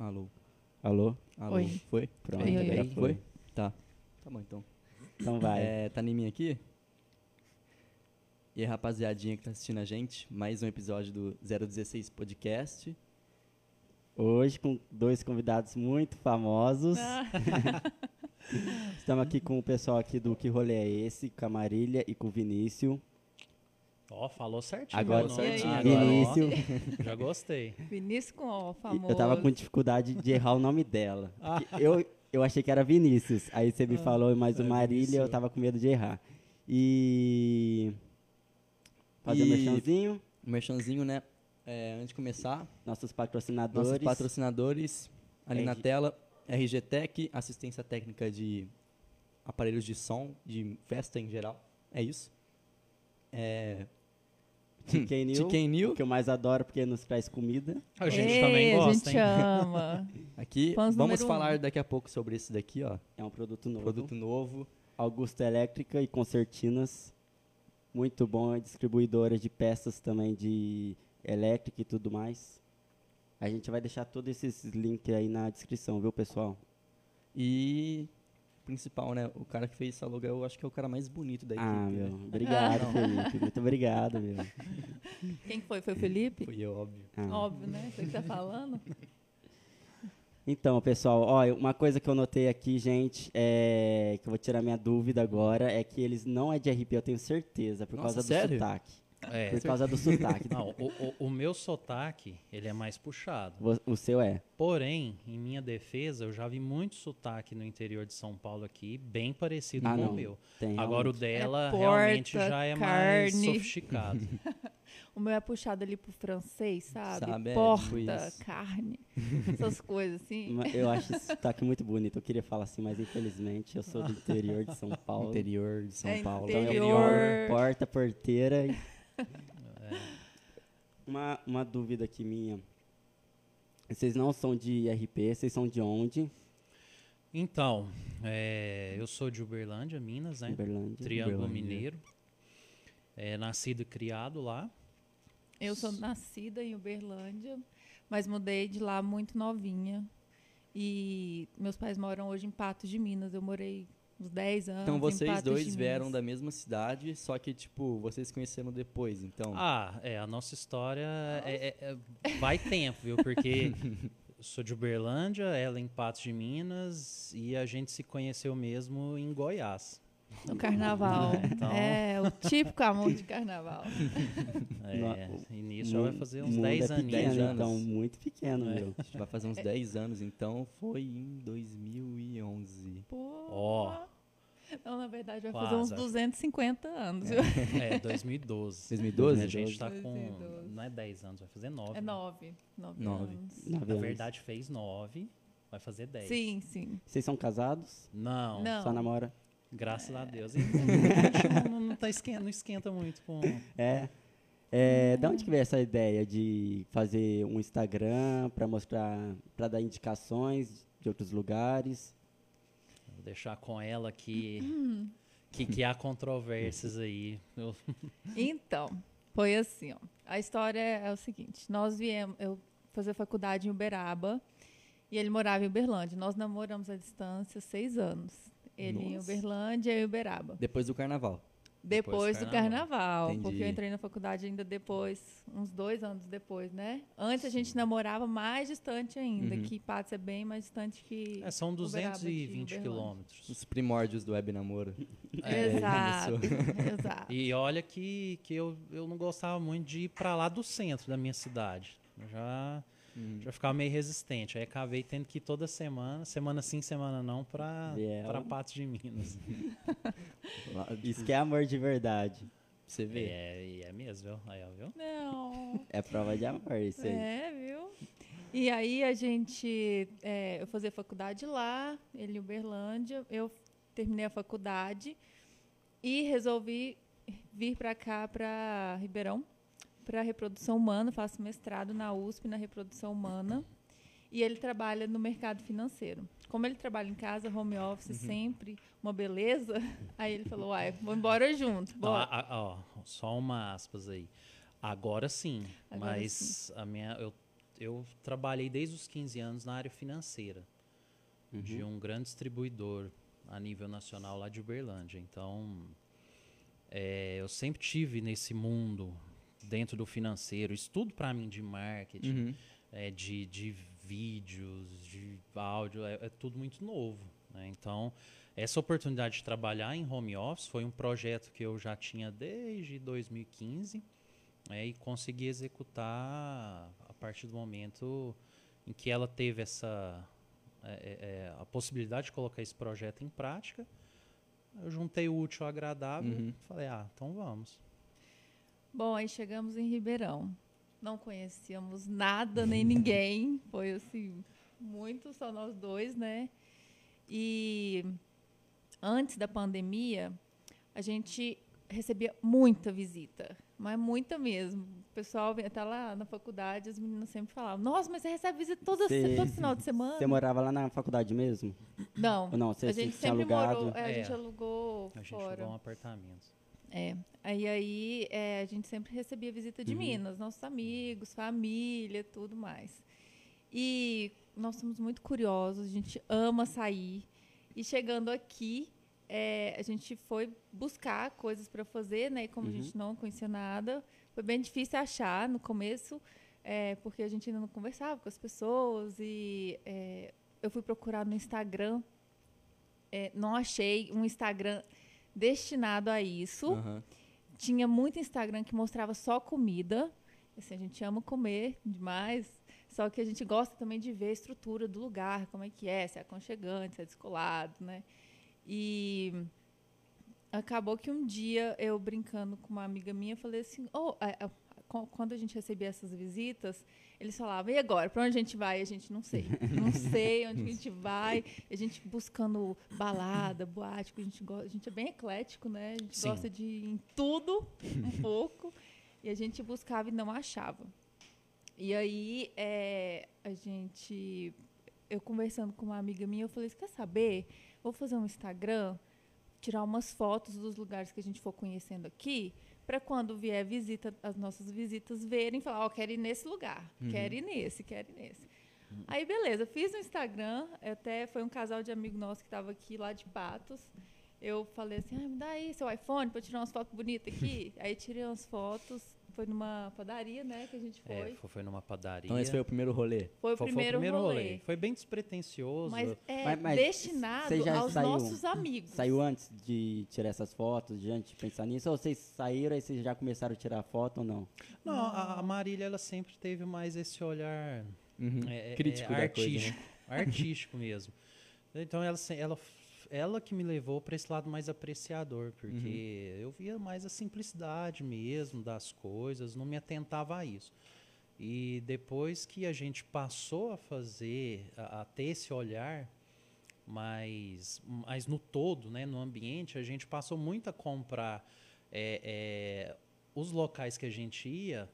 Alô. Alô? Alô. Oi. Foi? Pronto, Oi, oi, oi. foi. Foi? Tá. Tá bom, então. Então vai. É, tá em mim aqui? E aí, rapaziadinha que tá assistindo a gente, mais um episódio do 016 Podcast. Hoje com dois convidados muito famosos. Ah. Estamos aqui com o pessoal aqui do Que Rolê é Esse, com a Marília e com o Vinícius. Ó, falou certinho. Agora certinho, Agora, ó, Vinícius. Já gostei. Vinícius com o famoso. Eu tava com dificuldade de errar o nome dela. Ah. Eu, eu achei que era Vinícius. Aí você me falou mais o é Marília, eu tava com medo de errar. E. Fazer um E- merchanzinho. Um merchanzinho, né? É, antes de começar, Nossos patrocinadores. nossos patrocinadores ali na RG tela, RG Tech, assistência técnica de aparelhos de som, de festa em geral. É isso. É, Chicken New, Chicken New. que eu mais adoro porque nos traz comida. A gente Ei, também A gosta, gente hein? ama. Aqui, Fãs vamos falar um. daqui a pouco sobre esse daqui, ó. É um produto novo. Produto novo. Augusta Elétrica e Concertinas. Muito bom, é distribuidora de peças também de elétrica e tudo mais. A gente vai deixar todos esses links aí na descrição, viu, pessoal? E principal, né? O cara que fez essa logo, eu acho que é o cara mais bonito da equipe. Ah, né? meu, obrigado, Felipe. Muito obrigado, meu. Quem foi? Foi o Felipe? Foi eu, óbvio. Ah. Óbvio, né? Você que tá falando. Então, pessoal, ó, uma coisa que eu notei aqui, gente, é que eu vou tirar minha dúvida agora, é que eles não é de RP, eu tenho certeza, por Nossa, causa do sério? sotaque. É. Por causa do sotaque. Não, o, o- o meu sotaque, ele é mais puxado. O- O seu é. Porém, em minha defesa, eu já vi muito sotaque no interior de São Paulo aqui, bem parecido Ah, com não. o meu. Tem Agora o realmente. dela É realmente porta, já é mais carne. sofisticado. O meu é puxado ali pro francês, sabe? Sabe, é, Porta, tipo isso. carne, essas coisas assim. Eu acho esse sotaque muito bonito. Eu queria falar assim, mas infelizmente eu sou do interior de São Paulo. Interior de São É Paulo. Então eu Interior. porta, porteira. e- É. Uma, uma dúvida aqui minha. Vocês não são de RP, vocês são de onde? Então, é, eu sou de Uberlândia, Minas, né? Uberlândia. Triângulo Uberlândia. Mineiro. É, nascido e criado lá. Eu sou nascida em Uberlândia, mas mudei de lá muito novinha. E meus pais moram hoje em Patos de Minas. Eu morei uns 10 anos. Então vocês dois vieram da mesma cidade, só que, tipo, vocês se conheceram depois, então. Ah, é, a nossa história é- é- é- vai tempo, viu? Porque eu sou de Uberlândia, ela em Patos de Minas e a gente se conheceu mesmo em Goiás. No carnaval. Então- É, o típico amor de carnaval. É, No- e nisso já vai fazer uns mundo 10 é aninhos. pequeno, anos. Então, muito pequeno, É. meu. Vai fazer uns 10 anos, então foi em 2011. Pô. Ó. Não, na verdade, vai Quase, fazer uns acho. 250 anos. viu? É, 2012. 2012? A gente tá com. 2012. Não é 10 anos, vai fazer 9. É nove. Nove, Nove. anos. Nove Na anos. verdade, fez 9, vai fazer 10. Sim, sim. Vocês são casados? Não, Não. Só namora? Graças a Deus. E a gente não, não, tá esquenta, não esquenta muito com. É. É, da onde que veio essa ideia de fazer um Instagram para mostrar, para dar indicações de outros lugares? Vou deixar com ela que, Hum. que, que há controvérsias aí. Então, foi assim, ó. A história é o seguinte: nós viemos, eu fazer faculdade em Uberaba e ele morava em Uberlândia. Nós namoramos à distância seis anos. Ele em Nossa. Uberlândia e eu em Uberaba. Depois do carnaval. Depois, Depois do carnaval, carnaval. porque eu entrei na faculdade ainda depois, uns dois anos depois, né? Antes a gente namorava mais distante ainda, Uhum. que Patos é bem mais distante que. É, são Uberaba de 220 Uberlândia. quilômetros. Os primórdios do web namoro. É, Exato, começou. exato. E olha que, que eu, eu não gostava muito de ir pra lá do centro da minha cidade. Eu já, Hum. já ficava meio resistente. Aí acabei tendo que ir toda semana, semana sim, semana não, ela. pra Patos de Minas. Isso que é amor de verdade. Você vê. É, e é mesmo, viu? Aí, ó, viu? Não. É prova de amor isso aí. É, viu? E aí a gente, é, eu fazia faculdade lá, ele em Uberlândia, eu terminei a faculdade e resolvi vir para cá, para Ribeirão, para reprodução humana, faço mestrado na USP na reprodução humana. E ele trabalha no mercado financeiro. Como ele trabalha em casa, home office, sempre uma beleza, aí ele falou: "Uai, vamos embora junto". Não, Bora. a- a- ó, só uma aspas aí. Agora sim, Agora mas a minha eu, eu trabalhei desde os 15 anos na área financeira Uhum. de um grande distribuidor a nível nacional lá de Uberlândia. Então, é, eu sempre tive nesse mundo dentro do financeiro, estudo para mim de marketing, Uhum. é, de, de vídeos, de áudio, é, é tudo muito novo. né? Então, essa oportunidade de trabalhar em home office foi um projeto que eu já tinha desde 2015 né, e consegui executar a partir do momento em que ela teve essa é, é, é, a possibilidade de colocar esse projeto em prática. Eu juntei o útil ao agradável, Uhum. falei, ah, então vamos. Bom, aí chegamos em Ribeirão. Não conhecíamos nada nem ninguém. Foi assim, muito só nós dois, né? E antes da pandemia, a gente recebia muita visita, mas muita mesmo. O pessoal vinha até lá na faculdade, as meninas sempre falavam: Nossa, mas você recebe visita todo, Cê- todo final de semana? Você morava lá na faculdade mesmo? Não, Ou não? Você, a você gente tinha sempre alugado? morou, é, a É. gente alugou A gente fora. alugou um apartamento. É. Aí, aí é, a gente sempre recebia visita de Uhum. Minas, nossos amigos, família, tudo mais. E nós somos muito curiosos, a gente ama sair. E chegando aqui, é, a gente foi buscar coisas para fazer, né? E como a Uhum. gente não conhecia nada, foi bem difícil achar no começo, é, porque a gente ainda não conversava com as pessoas. E é, eu fui procurar no Instagram, é, não achei um Instagram destinado a isso. Aham. Tinha muito Instagram que mostrava só comida. Assim, a gente ama comer demais. Só que a gente gosta também de ver a estrutura do lugar, como é que é, se é aconchegante, se é descolado, né? E acabou que um dia eu brincando com uma amiga minha, falei assim, oh, quando a gente recebia essas visitas, eles falavam, e agora, para onde a gente vai? A gente não sei. Não sei onde a gente vai. A gente buscando balada, boate, a gente, gosta, a gente é bem eclético, né? A gente Sim. gosta de ir em tudo, um pouco. E a gente buscava e não achava. E aí, é, a gente... Eu conversando com uma amiga minha, eu falei, quer saber? Vou fazer um Instagram, tirar umas fotos dos lugares que a gente for conhecendo aqui, para quando vier visita, as nossas visitas verem, falar, ó, quero ir nesse lugar, quero ir nesse, quero ir nesse. Aí, beleza, fiz no Instagram, até foi um casal de amigo nosso que estava aqui lá de Patos. Eu falei assim, ah, me dá aí seu iPhone para tirar umas fotos bonitas aqui. aí tirei umas fotos, foi numa padaria, né, que a gente foi. É, foi, foi numa padaria. Então esse foi o primeiro rolê. Foi o Foi- foi primeiro, rolê. Foi bem despretensioso. Mas é Mas- mas destinado aos saiu- nossos amigos. Saiu antes de tirar essas fotos, de antes de pensar nisso? Ou vocês saíram e vocês já começaram a tirar foto ou não? Não, a, a Marília ela sempre teve mais esse olhar Uhum. é, é, Crítico é, da coisa, né? artístico, artístico mesmo. Então ela, ela, ela que me levou para esse lado mais apreciador, porque Uhum. eu via mais a simplicidade mesmo das coisas, não me atentava a isso. E depois que a gente passou a fazer, a, a ter esse olhar mais, mais no todo, né, no ambiente, a gente passou muito a comprar é, é, os locais que a gente ia,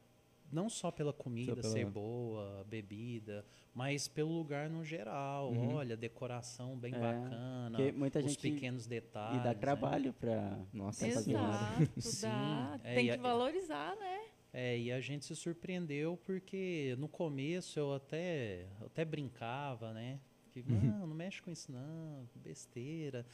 não só pela comida pela- ser boa, bebida, mas pelo lugar no geral. Uhum. Olha, decoração bem É, bacana, muita os gente- pequenos detalhes. e dá né? trabalho pra... Nossa, Essa senhora. Exato, dá. é, Tem que a- valorizar, né? É, e a gente se surpreendeu porque no começo eu até, eu até brincava, né? Que, Uhum. não, não mexe com isso não, besteira.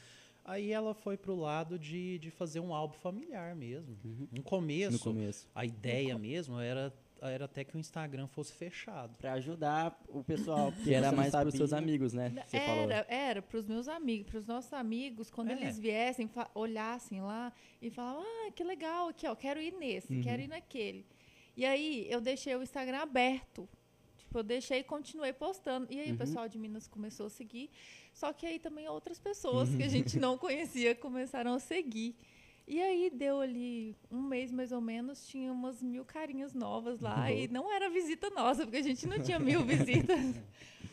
Aí ela foi pro lado de, de fazer um álbum familiar mesmo. No começo, no começo. a ideia mesmo era, era até que o Instagram fosse fechado. Pra ajudar o pessoal. Que era mais para os seus amigos, né? Você falou. Era, era para os meus amigos, para os nossos amigos, quando É. eles viessem, olhassem lá e falavam, ah, que legal, aqui, ó, quero ir nesse, quero ir naquele. E aí eu deixei o Instagram aberto. Tipo, eu deixei e continuei postando. E aí o pessoal de Minas começou a seguir. Só que aí também outras pessoas que a gente não conhecia começaram a seguir. E aí deu ali um mês mais ou menos, tinha umas mil carinhas novas lá. E não era visita nossa, porque a gente não tinha mil visitas.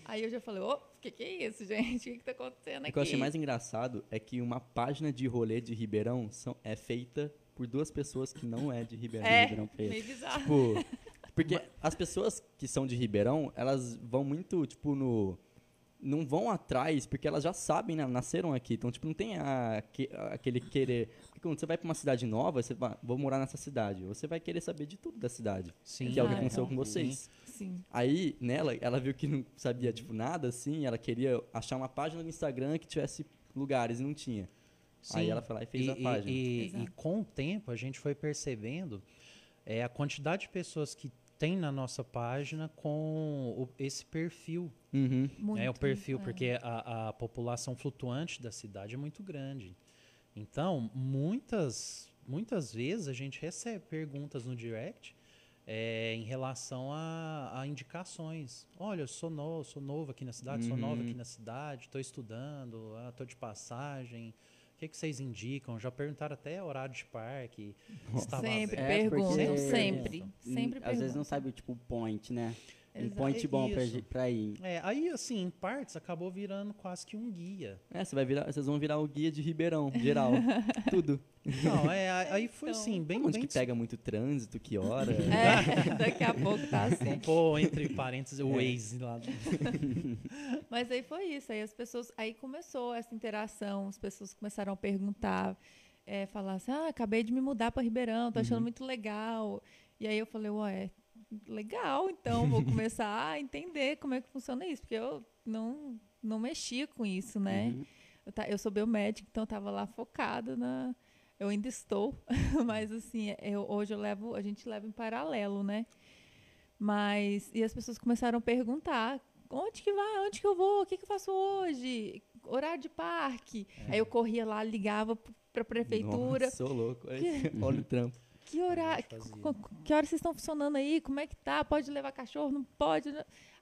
Aí eu já falei, ô, o que, que é isso, gente? O que, que tá acontecendo O aqui? que eu achei mais engraçado é que uma página de rolê de Ribeirão são, é feita por duas pessoas que não é de Ribeirão. É, Ribeirão Preto. meio bizarro. Tipo, porque as pessoas que são de Ribeirão, elas vão muito, tipo, no. Não vão atrás, porque elas já sabem, né? Nasceram aqui. Então, tipo, não tem a- que- aquele querer. Porque quando você vai pra uma cidade nova, você vai, vou morar nessa cidade. Você vai querer saber de tudo da cidade. Sim, que é o que Ah, aconteceu com vocês. Sim. Aí, nela, ela viu que não sabia, tipo, nada, assim, ela queria achar uma página no Instagram que tivesse lugares e não tinha. Aí Sim. ela foi lá e fez e, a página. E, e- Exato. e com o tempo a gente foi percebendo é, a quantidade de pessoas que tem na nossa página com o- esse perfil. Uhum. Muito. É o perfil, é. porque a, a população flutuante da cidade é muito grande. Então, muitas, muitas vezes a gente recebe perguntas no direct é, em relação a, a indicações. Olha, eu sou novo, sou novo aqui na cidade, sou nova Uhum. aqui na cidade, estou estudando, estou de passagem. O que, que vocês indicam? Já perguntaram até horário de parque. estava Sempre aberto. É, perguntam, porque- sempre. Hum, Sempre Às vezes não perguntam. sabe, tipo, o point, né? Um Exato. point bom pra, pra ir. É, aí, assim, em partes, acabou virando quase que um guia. É, você vai virar, vocês vão virar o guia de Ribeirão, geral. Tudo. Não, é, aí foi Então, assim, bem, Onde bem que pega muito trânsito, que hora. É, daqui a pouco tá assim. Pôr entre parênteses o É. Waze lá. Mas aí foi isso. Aí as pessoas. Aí começou essa interação, as pessoas começaram a perguntar, é, falar assim, ah, acabei de me mudar para Ribeirão, tô achando Uhum. muito legal. E aí eu falei, ué, legal, então vou começar a entender como é que funciona isso, porque eu não, não mexia com isso, né? Uhum. Eu, eu sou biomédica, então eu tava lá focada na. Eu ainda estou, mas assim, eu- hoje eu levo, a gente leva em paralelo, né? Mas e as pessoas começaram a perguntar: onde que vai? Onde que eu vou? O que, que eu faço hoje? Horário de parque. Aí eu corria lá, ligava para a prefeitura. Nossa, sou louco. Olha o trampo. Que horário? A gente fazia. co- co- Que horas vocês estão funcionando aí? Como é que tá? Pode levar cachorro? Não pode?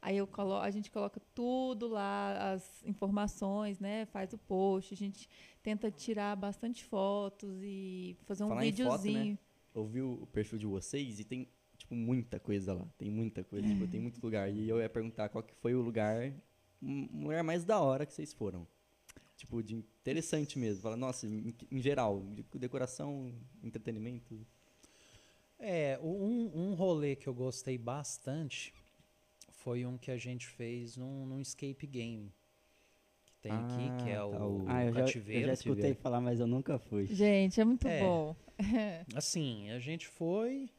Aí eu colo a gente coloca tudo lá, as informações, né? Faz o post, a gente tenta tirar bastante fotos e fazer um Falar em foto, né? videozinho. Eu vi o perfil de vocês e tem, tipo, muita coisa lá. Tem muita coisa, tipo, tem muito lugar. E eu ia perguntar qual que foi o lugar, um lugar mais da hora que vocês foram. Tipo, de interessante mesmo. Fala, nossa, em, em geral, de- decoração, entretenimento. É, um, um rolê que eu gostei bastante foi um que a gente fez num, num escape game. Que tem aqui, que é Ah, o, tá, o- Ah, eu já, eu cativeiro. já escutei cativeiro. falar, mas eu nunca fui. Gente, é muito É. bom. Assim, a gente foi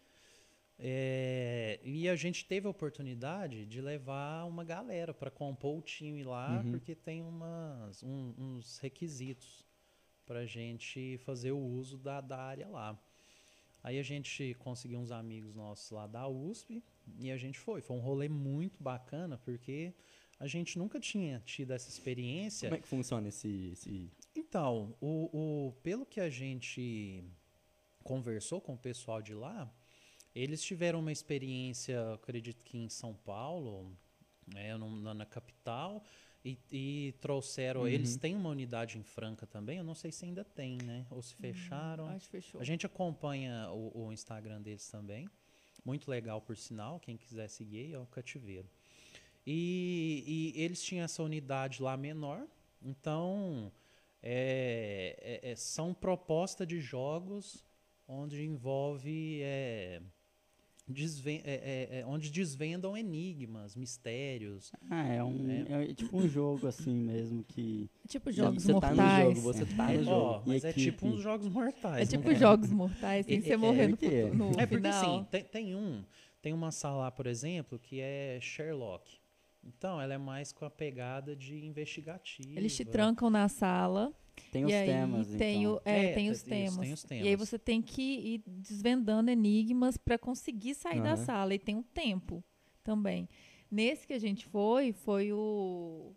é, e a gente teve a oportunidade de levar uma galera para compor o time lá, Uhum. porque tem umas, um- uns requisitos para a gente fazer o uso da, da área lá. Aí a gente conseguiu uns amigos nossos lá da USP e a gente foi. Foi um rolê muito bacana, porque a gente nunca tinha tido essa experiência. Como é que funciona esse... esse... Então, o, o- pelo que a gente conversou com o pessoal de lá, eles tiveram uma experiência, acredito que em São Paulo, né, na, na capital, e, e trouxeram. Uhum. Eles têm uma unidade em Franca também, eu não sei se ainda tem, né? Ou se fecharam. Acho que fechou. A gente acompanha o, o Instagram deles também. Muito legal, por sinal. Quem quiser seguir é o Cativeiro. E, e eles tinham essa unidade lá menor. Então, é, é- é- são propostas de jogos onde envolve... é, desven- é- é- é, onde desvendam enigmas, mistérios. Ah, é um. É, tipo um jogo assim mesmo que. Tipo jogos você mortais. tá no jogo, você tá É, no jogo. mas é tipo uns jogos mortais. É tipo jogos mortais, sem É- você é- morrer é no, o quê? futu- no É porque final. assim, tem, tem um, tem uma sala lá, por exemplo, que é Sherlock. Então, ela é mais com a pegada de investigativa. Eles te trancam na sala Tem e os aí temas, tem, então. o, é, É, tem tem os isso, temas. tem os E aí temas. você tem que ir desvendando enigmas para conseguir sair da Aham. sala. E tem um tempo também. Nesse que a gente foi, foi o.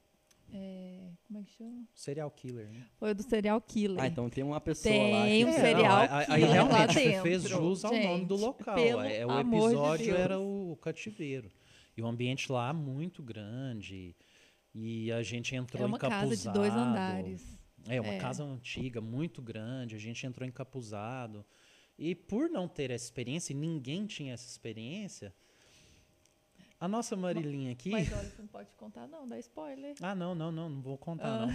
é, como é que chama? Serial killer, né? Foi o do serial killer. Ah, então tem uma pessoa Tem lá. um que- É, serial não, aí- aí killer lá realmente você fez jus ao nome do gente, local. pelo É, o amor de episódio era o cativeiro. E o ambiente lá é muito grande. E a gente entrou é uma casa de dois encapuzado. andares. É, uma É. casa antiga, muito grande. A gente entrou encapuzado. E por não ter essa experiência, e ninguém tinha essa experiência, a nossa Marilinha aqui. Mas olha, você não pode contar, não, dá spoiler. Ah, não, não, não, não vou contar, Ah. não.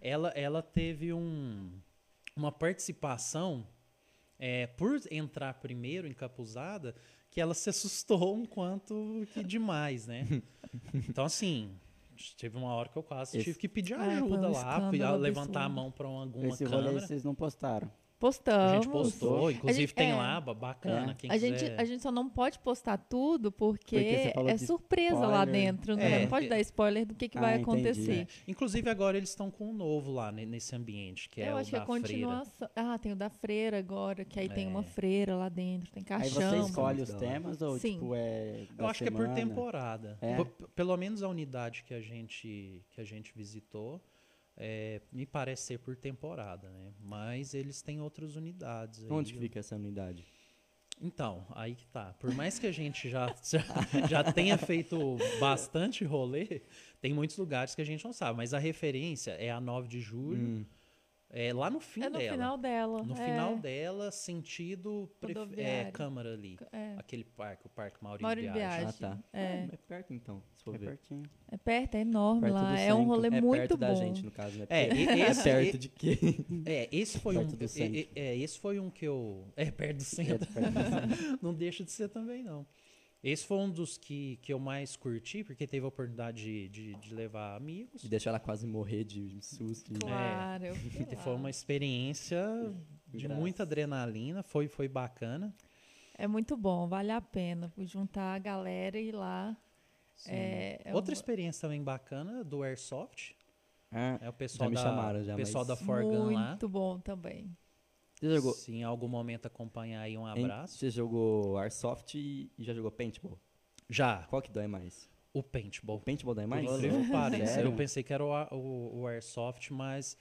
Ela, ela teve um, uma participação, é, por entrar primeiro encapuzada, que ela se assustou um quanto que demais, né? Então, assim, teve uma hora que eu quase Esse- tive que pedir Ah, foi ajuda lá, escândalo levantar a mão para alguma Esse rolê câmera. vocês não postaram. Postamos. A gente postou, inclusive gente- tem é. lá, ba- bacana. É. Quem A gente, quiser. a gente só não pode postar tudo Porque porque, é surpresa lá spoiler. dentro, né? É. Não pode dar spoiler do que, que Ah, vai entendi. acontecer. Inclusive agora eles estão com um novo lá ne- nesse ambiente, que é Eu o acho que é freira. continuação. Ah, tem o da freira agora, que aí tem uma É. freira lá dentro, tem Aí caixão. você escolhe os hora. temas ou Sim. tipo é da Eu acho que é por semana? temporada. É? Pelo menos a unidade que a gente, que a gente visitou, é, me parece ser por temporada, né? Mas eles têm outras unidades. aí. Onde que fica essa unidade? Então, aí que tá. Por mais que a gente já, já, já tenha feito bastante rolê, tem muitos lugares que a gente não sabe. Mas a referência é a 9 de julho, Hum, é lá no fim É no dela. final dela. No é. final dela, sentido pref- é. Câmara ali. É. Aquele parque, o Parque Maurício, Maurício Biagi. Ah, tá. É. é perto então, se for É ver. pertinho. É perto, é enorme Perto lá. É um rolê É muito perto bom. da gente, no caso, né? É, é esse- perto e- de quê? É, esse foi um. Perto do é- é- é, esse foi um que eu. É, perto do É, centro. perto do centro. não deixa de ser também, não. Esse foi um dos que, que eu mais curti, porque teve a oportunidade de, de, de levar amigos. De deixar ela quase morrer de susto. Claro. fui E lá. foi uma experiência de Graças. muita adrenalina, foi, foi bacana. É muito bom, vale a pena. Juntar a galera e ir lá. É, é Outra um- experiência também bacana do Airsoft. Ah, É o pessoal me da, chamaram já, o pessoal mas- da Forgan lá. Muito bom também. Você jogou, Se em algum momento acompanhar aí um abraço. Você jogou Airsoft e, e já jogou Paintball? Já, Qual que dói mais? o paintball. O Paintball dói mais? Que pareça. Eu pensei que era o, o, o Airsoft, mas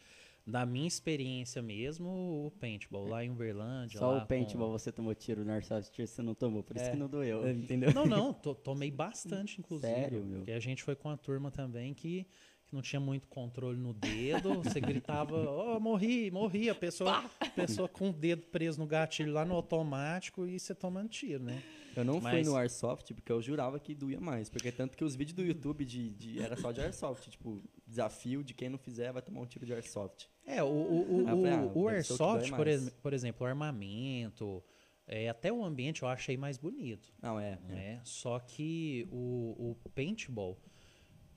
da minha experiência mesmo, o paintball. Lá em Uberlândia. Só o paintball você tomou tiro no Airsoft, você não tomou, por isso É. que não doeu. Entendeu? Com... Não, não, to- tomei bastante, inclusive. Sério, meu? Porque a gente foi com a turma também que, que não tinha muito controle no dedo. Você gritava, oh, morri, morri. A pessoa, a pessoa com o dedo preso no gatilho lá no automático e você tomando tiro, né? Eu não fui Mas- no Airsoft porque eu jurava que doía mais. Porque tanto que os vídeos do YouTube de, de- era só de Airsoft. Tipo, desafio de quem não fizer vai tomar um tiro de Airsoft. É, o, o, o, Ah, o- o Airsoft, por, ex- por exemplo, o armamento, é, até o ambiente eu achei mais bonito. Não, é. é. né? Só que o, o paintball,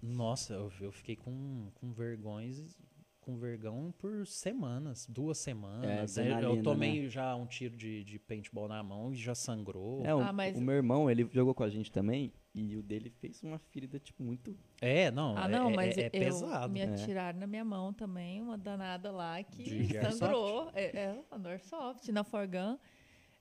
nossa, eu, eu fiquei com, com vergões, com vergão por semanas, duas semanas. É, eu tomei já um tiro de, de paintball na mão e já sangrou. É, o, Ah, mas- o meu irmão, ele jogou com a gente também. E o dele fez uma ferida, tipo, muito. É, não, Ah, é, não, é- mas é, é eu pesado. me É. atiraram na minha mão também, uma danada lá que De- airsoft? sangrou. É, é, Airsoft, na Forgan.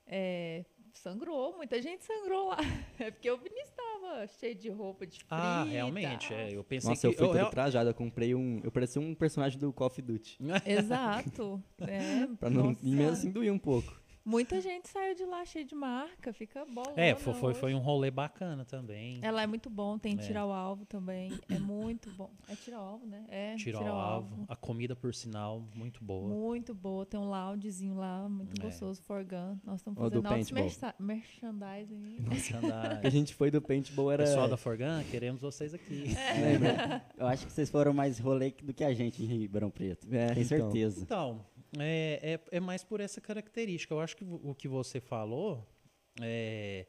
É, sangrou, muita gente sangrou lá. É porque o Vinícius estava cheio de roupa de frio. Ah, realmente, é, eu pensei Nossa, que... eu fui real-. Eu comprei um. Eu parecia um personagem do Call of Duty. Exato. É, Pra não. nossa E mesmo assim doía um pouco. Muita gente saiu de lá cheio de marca, fica bolona É, foi, foi, foi um rolê bacana também. Ela é muito bom, tem É. tirar o alvo também. É muito bom. É tirar o alvo, né? É, Tiro ao alvo. A comida, por sinal, muito boa. Muito boa. Tem um loungezinho lá, muito É. gostoso, Forgan. Nós estamos fazendo paintball. mercha- merchandising. Merchandising. A gente foi do paintball era. Pessoal da Forgan, queremos vocês aqui. Lembra? Eu acho que vocês foram mais rolê do que a gente em Ribeirão Preto. É, Tenho então. certeza. Então, é, é, é mais por essa característica. Eu acho que o que você falou é,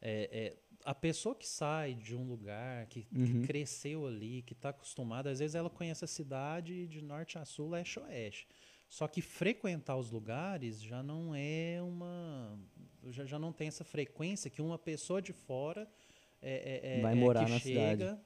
é- é a pessoa que sai de um lugar, que, que Uhum. cresceu ali, que está acostumada, às vezes ela conhece a cidade de norte a sul, leste a oeste. Só que frequentar os lugares já não é uma. Já, já não tem essa frequência que uma pessoa de fora é, é- Vai morar que na cidade. chega,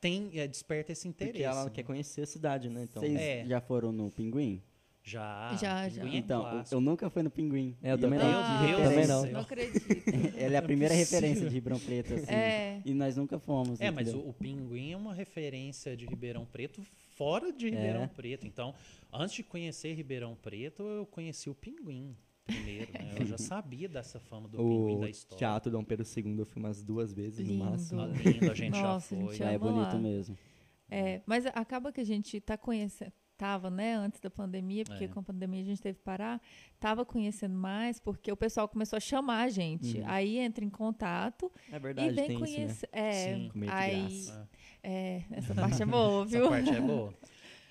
Tem, é, desperta esse interesse. Porque ela quer conhecer a cidade, né? Então. Vocês É. já foram no Pinguim? Já, Já, já. Pinguim é Então, eu nunca fui no Pinguim. É, eu também tenho não. Ah, Deus também não. Não acredito. Ela é a primeira é referência de Ribeirão Preto, assim. É. E nós nunca fomos. É, mas entendeu? o, o Pinguim é uma referência de Ribeirão Preto fora de Ribeirão É. Preto. Então, antes de conhecer Ribeirão Preto, eu conheci o Pinguim primeiro. né? Eu já sabia dessa fama do Pinguim O da história. Teatro Dom Pedro II eu fui umas duas vezes Lindo. no máximo. Ah, lindo, a gente Nossa, já gente foi. já- Lá é bonito lá. mesmo. É, mas acaba que a gente tá conhecendo, tava, né, antes da pandemia, porque É. com a pandemia a gente teve que parar, tava conhecendo mais, porque o pessoal começou a chamar a gente. Uhum. Aí entra em contato É e verdade, vem tem isso, né? conhecer. É, Sim. Aí, graça. é, essa parte é boa, viu? Essa parte é boa.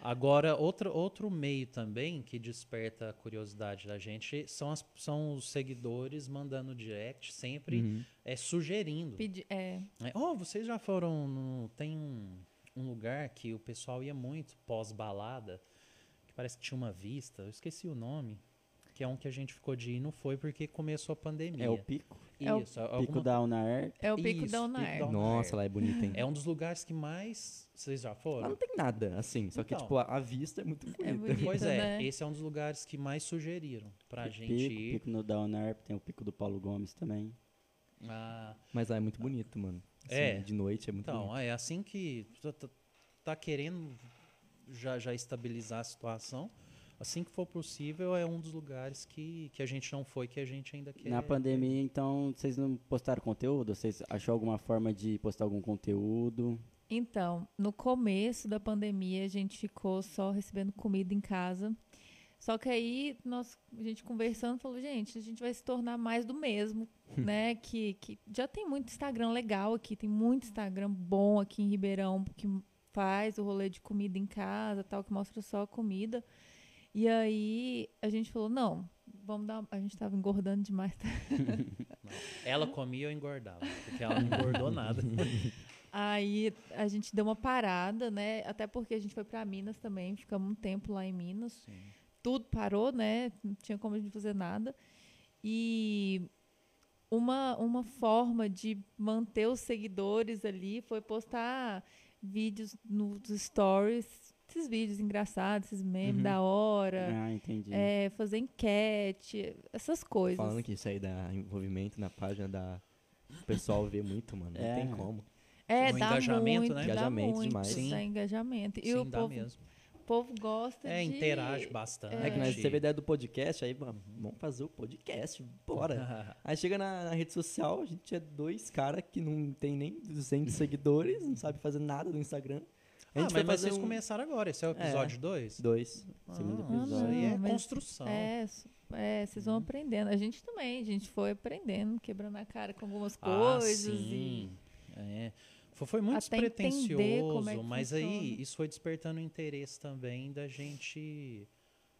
Agora, outro, outro meio também que desperta a curiosidade da gente são, as, são os seguidores mandando direct, sempre Uhum. é, sugerindo. Pedi- é, É, Oh, vocês já foram no. Tem um, um lugar que o pessoal ia muito pós-balada, que parece que tinha uma vista, eu esqueci o nome. que é um que a gente ficou de ir, não foi porque começou a pandemia. É o pico. É o Isso, Pico alguma- da Unaer. É o pico Isso, da pico Unair. da Unair. Nossa, lá é bonito, hein? É um dos lugares que mais. Vocês já Lá foram? não tem nada, assim. Só que, Então. tipo, a, a vista é muito bonita. É bonito, Pois é, né? esse é um dos lugares que mais sugeriram pra gente pico, ir. pico no da Unaer. Tem o pico do Paulo Gomes também. Ah, Mas lá é muito bonito, mano. Assim, É. De noite é muito então, bonito. é assim que tá, tá- tá querendo já, já estabilizar a situação. Assim que for possível, é um dos lugares que, que a gente não foi, que a gente ainda quer. Na pandemia, então, vocês não postaram conteúdo? Vocês achou alguma forma de postar algum conteúdo? Então, no começo da pandemia, a gente ficou só recebendo comida em casa. Só que aí, nós, a gente conversando, falou, gente, a gente vai se tornar mais do mesmo, né? Que, que já tem muito Instagram legal aqui, tem muito Instagram bom aqui em Ribeirão, que faz o rolê de comida em casa, tal, que mostra só a comida. E aí, a gente falou, não, vamos dar... A gente tava engordando demais, tá? Ela comia ou engordava, porque ela não engordou nada. Aí a gente deu uma parada, né? Até porque a gente foi para Minas também, ficamos um tempo lá em Minas. Tudo parou, né? Não tinha como a gente fazer nada. E uma, uma forma de manter os seguidores ali foi postar vídeos nos stories, esses vídeos engraçados, esses memes Uhum. da hora, Ah, entendi. é, fazer enquete, essas coisas. Falando que isso aí dá envolvimento na página da. O pessoal vê muito, mano. Não É. tem como. É, O dá engajamento, muito, né? dá Engajamento muito, demais. Sim. dá engajamento. E Sim, o dá povo, mesmo. O povo gosta É, de... interage bastante. É que nós teve a ideia do podcast, aí mano, vamos fazer o podcast, bora. Aí chega na, na rede social, a gente é dois caras que não tem nem 200 seguidores, não sabe fazer nada no Instagram. A Ah, gente mas, foi mas fazer vocês um... começaram agora, esse é o episódio 2? Dois. Segundo Ah, episódio. Isso aí é Não, mas- construção. É, é, vocês vão aprendendo. A gente também, a gente foi aprendendo, quebrando a cara com algumas Ah, coisas. sim. É. Foi, muito Até é mas funciona. aí isso foi despertando o interesse também da gente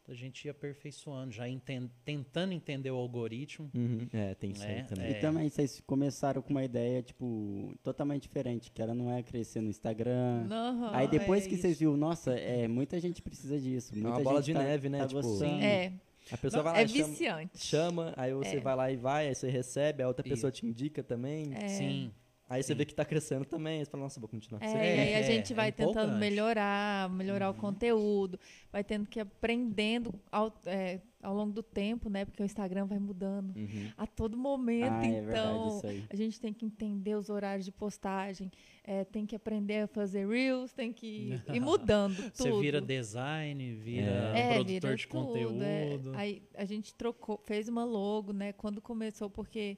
da gente ir aperfeiçoando, já enten- tentando entender o algoritmo. Uhum, É, tem isso aí É, também. E também vocês começaram com uma ideia, tipo, totalmente diferente, que era não é crescer no Instagram. e... Aham. Aí depois é que vocês isso. viram, nossa, é, muita gente precisa disso. Muita uma bola de tá- neve, né, tá tipo, gostando. É, A pessoa Não, vai lá é e chama, viciante. chama, aí você É. vai lá e vai, aí você recebe, a outra pessoa Isso. te indica também. É. Sim. Aí você Sim. vê que tá crescendo também, aí você fala, nossa, vou continuar. É, Você- e aí a é, gente é vai tentando empolgante. melhorar, melhorar o conteúdo, vai tendo que ir aprendendo ao, é, ao longo do tempo, né? Porque o Instagram vai mudando Uhum. a todo momento, Ah, é verdade então aí. a gente tem que entender os horários de postagem, é, tem que aprender a fazer reels, tem que ir mudando tudo. Você vira design, vira É, produtor vira de tudo, conteúdo. é. Aí a gente trocou, fez uma logo, né? Quando começou, porque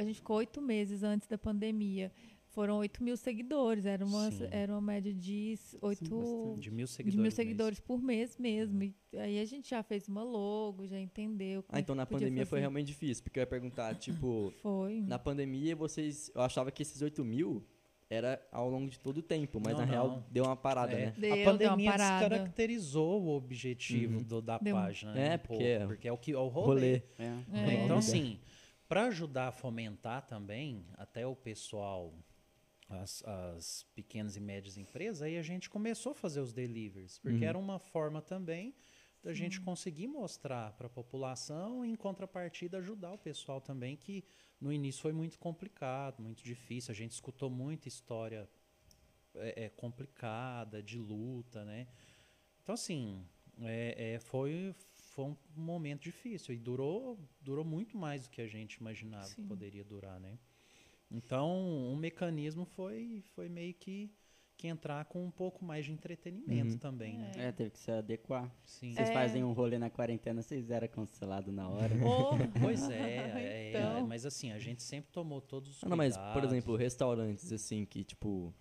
a gente ficou oito meses antes da pandemia. Foram 8 mil seguidores, era uma, Sim. era uma média de oito bastante. De mil de seguidores. mil mês. seguidores por mês mesmo. E aí a gente já fez uma logo, já entendeu. como Ah, então na pandemia foi fazer. realmente difícil, porque eu ia perguntar, tipo, Foi. na pandemia vocês. Eu achava que esses 8 mil era ao longo de todo o tempo, mas Não, na real não. deu uma parada, É. né? Deu, a pandemia descaracterizou o objetivo Uhum. do- da Deu página. É, né, um porque- pouco, porque é o que é o rolê. Rolê. É. É. Então, assim, para ajudar a fomentar também, até o pessoal, as, as pequenas e médias empresas, aí a gente começou a fazer os deliveries, porque Uhum. era uma forma também da gente conseguir mostrar para a população e, em contrapartida, ajudar o pessoal também, que no início foi muito complicado, muito difícil. A gente escutou muita história é, é, complicada, de luta, né? Então, assim, é, é, foi, foi um momento difícil e durou, durou muito mais do que a gente imaginava Sim. que poderia durar, né? Então, o mecanismo foi, foi meio que, que entrar com um pouco mais de entretenimento Uhum. também, né? É, teve que se adequar. Sim. Vocês É. fazem um rolê na quarentena, vocês eram cancelados na hora. Oh, Pois é, é, é, Então. mas assim, a gente sempre tomou todos os Ah, não, mas, por cuidados. exemplo, restaurantes, assim, que, tipo.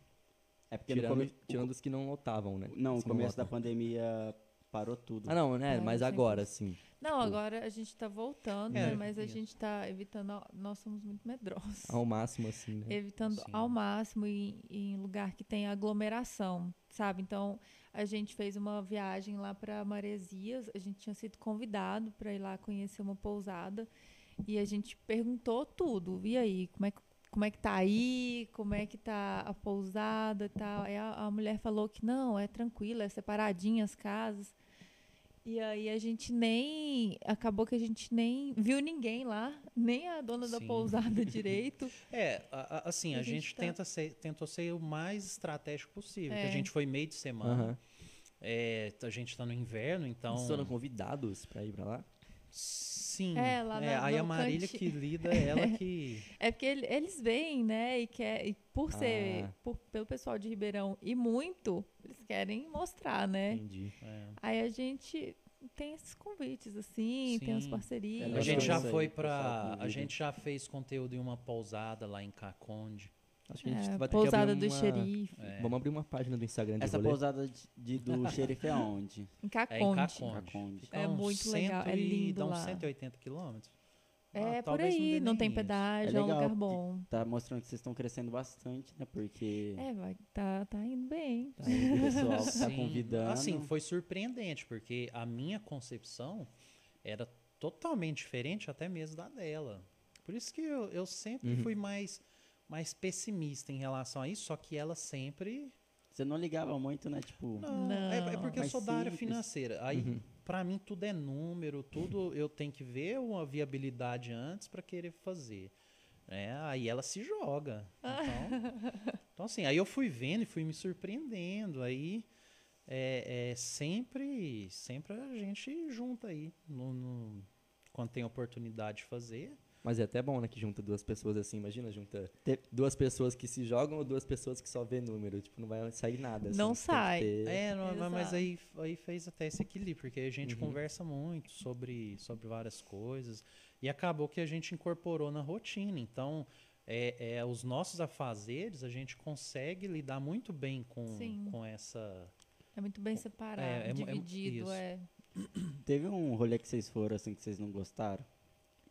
É porque Tirando, come- tirando os que não lotavam, né? Não, no que não começo da pandemia parou tudo. Ah, não, né? É, mas agora, assim. Não, Tipo- agora a gente está voltando, É, né, mas a isso. gente está evitando. ao- Nós somos muito medrosos. Ao máximo, assim, né? Evitando Sim. ao máximo em, em lugar que tem aglomeração, sabe? Então, a gente fez uma viagem lá para Maresias. A gente tinha sido convidado para ir lá conhecer uma pousada. E a gente perguntou tudo. E aí, como é que como é que tá aí, como é que tá a pousada e tal. Aí a, a mulher falou que não, é tranquilo, é separadinha as casas. E aí a gente nem. Acabou que a gente nem viu ninguém lá, nem a dona da Sim. pousada direito. É, a- a- assim, A a, gente gente, tá- tenta ser, tentou ser o mais estratégico possível. É. a gente foi meio de semana. Aham. É, a gente tá no inverno, então. Vocês foram convidados pra ir pra lá? Sim. É, lá na- aí a Marília canti- que lida, ela que. É porque ele- eles vêm, né? E, quer, e por ser. Ah. por- pelo pessoal de Ribeirão e muito, eles querem mostrar, né? Entendi. é. Aí a gente tem esses convites, assim, tem as Sim. parcerias. É A gente já foi pra. A gente já fez conteúdo em uma pousada lá em Caconde. Acho que a gente É, vai ter pousada que abrir do uma... xerife. É, Vamos abrir uma página do Instagram de Essa rolê. pousada de, de- do xerife é onde? Em é em Caconde. Caconde. Caconde. Fica É muito legal, é lindo Dá uns lá. 180 quilômetros. É, Ah, por aí, não nem tem pedágio, É é um legal, lugar bom. Tá mostrando que vocês estão crescendo bastante, né? Porque É, vai, tá, tá indo bem. tá aí o pessoal tá convidando. Assim, foi surpreendente, porque a minha concepção era totalmente diferente até mesmo da dela. Por isso que eu, eu sempre Uhum. fui mais, mais pessimista em relação a isso, só que ela sempre. Você não ligava muito, né? Tipo, Não, é, é Não. porque eu sou da área financeira. Aí, Uhum. pra mim, tudo é número, tudo eu tenho que ver uma viabilidade antes para querer fazer. É, aí ela se joga. Então, então, assim, aí eu fui vendo e fui me surpreendendo. Aí é, é sempre, sempre a gente junta aí. no- no- quando tem oportunidade de fazer. Mas é até bom, né, que junta duas pessoas assim. Imagina, junta Te- duas pessoas que se jogam ou duas pessoas que só vê número. Tipo, não vai sair nada. assim, Não sai. ter- É, não, mas- aí, aí fez até esse equilíbrio, porque a gente Uhum. conversa muito sobre, sobre várias coisas. E acabou que a gente incorporou na rotina. Então, é, é, os nossos afazeres, a gente consegue lidar muito bem com, Sim. com essa. É muito bem separado, É, é é dividido, é. teve um rolê que vocês foram assim que vocês não gostaram?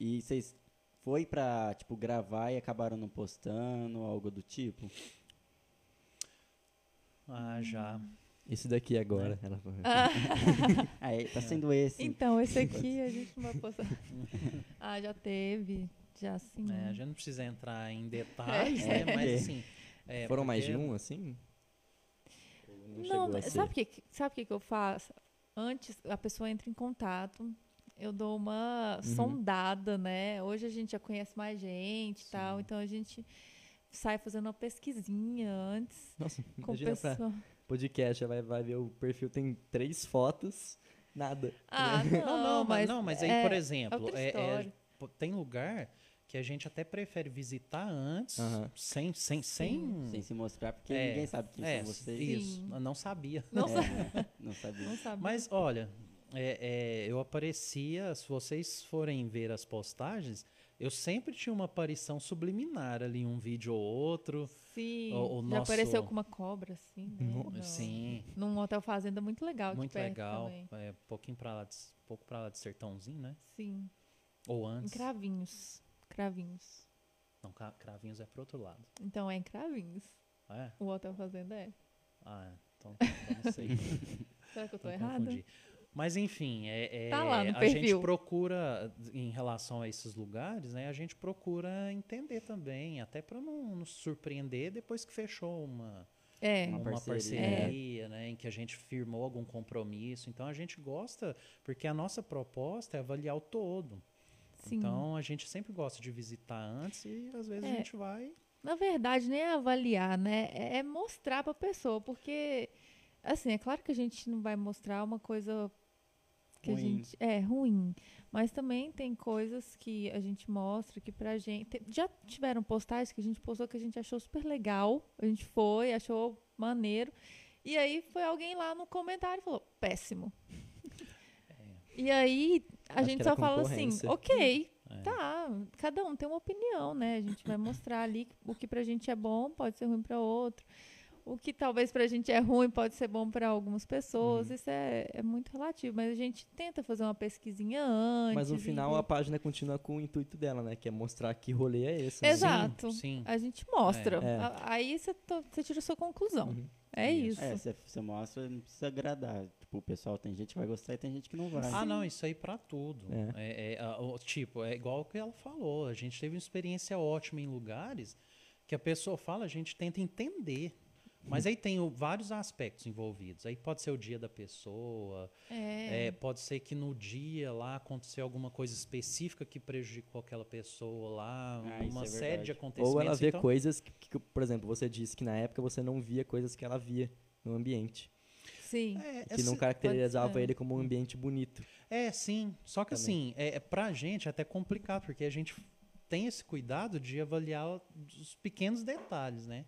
E vocês foi pra, tipo, gravar e acabaram não postando, algo do tipo? Ah, já. Esse daqui agora. Ela falou. Ah, é, tá sendo esse. então, esse aqui a gente não vai postar. ah, já teve, já sim. É, a gente não precisa entrar em detalhes, É. né? Mas assim. é, Foram mais de porque- um, assim? Não, ser? sabe o que, sabe que, que eu faço? Antes a pessoa entra em contato, eu dou uma Uhum. sondada, né? Hoje a gente já conhece mais gente e tal, então a gente sai fazendo uma pesquisinha antes Nossa, com o imagina pra pessoal. podcast, vai, vai ver o perfil, tem três fotos, nada. Ah, não, Não, não, mas, não, mas aí, é- por é exemplo, é- é- tem lugar que a gente até prefere visitar antes, Aham. sem, sem, sem, Sem se mostrar, porque É, ninguém sabe quem é, são vocês. isso, Sim. eu não sabia. Não, É, sa- não sabia. não sabe. Mas olha, é, é, eu aparecia, se vocês forem ver as postagens, eu sempre tinha uma aparição subliminar ali, um vídeo ou outro. Sim, o- o já apareceu nosso- com uma cobra, assim, né? No- no- Sim, Num hotel fazenda muito legal muito legal. É, pouquinho pra lá de, pouco pra lá de Sertãozinho, né? Sim, Ou em antes. Cravinhos. Cravinhos. Não, Cra- Cravinhos é pro outro lado. Então é em Cravinhos. É? O hotel fazenda é. Ah, é. então, então não sei. Será que eu tô Então errada? confundi. Mas enfim, é, é- Tá lá no a gente procura, em relação a esses lugares, né, a gente procura entender também, até para não nos surpreender depois que fechou uma, É, Uma uma, parceria. parceria, né, em que a gente firmou algum compromisso. Então a gente gosta, porque a nossa proposta é avaliar o todo. sim. Então a gente sempre gosta de visitar antes e às vezes É. a gente vai. Na verdade, nem é avaliar, né? É é mostrar pra pessoa, porque, assim, é claro que a gente não vai mostrar uma coisa que a Ruim. gente. É, ruim. Mas também tem coisas que a gente mostra que pra gente. te- Já tiveram postagens que a gente postou que a gente achou super legal. A gente foi, achou maneiro. E aí foi alguém lá no comentário e falou: péssimo. E aí a Acho gente só fala assim: ok, É. Tá, cada um tem uma opinião, né? A gente vai mostrar ali o que pra gente é bom pode ser ruim pra outro. O que talvez pra gente é ruim pode ser bom pra algumas pessoas. Uhum. Isso é, é muito relativo. Mas a gente tenta fazer uma pesquisinha antes. Mas no e- final a página continua com o intuito dela, né? Que é mostrar que rolê é esse. né? Exato. Sim. A gente mostra. É. A- Aí você tira a sua conclusão. Uhum. É Isso. isso. É, você, mostra, não precisa agradar. Tipo, o pessoal tem gente que vai gostar e tem gente que não vai. Ah, não, isso aí pra tudo. É. É, é, a- tipo, é igual o que ela falou. A gente teve uma experiência ótima em lugares que a pessoa fala, a gente tenta entender. Mas aí tem o- vários aspectos envolvidos. Aí pode ser o dia da pessoa, É. é, pode ser que no dia lá aconteceu alguma coisa específica que prejudicou aquela pessoa lá, Ah, uma é série verdade. de acontecimentos. Ou ela vê então, coisas que, que, por exemplo, você disse que na época você não via coisas que ela via no ambiente. Sim. é, Que não caracterizava ele como um ambiente bonito. É, sim. Só que Também. assim, é, é pra gente é até complicado, porque a gente tem esse cuidado de avaliar os pequenos detalhes, né?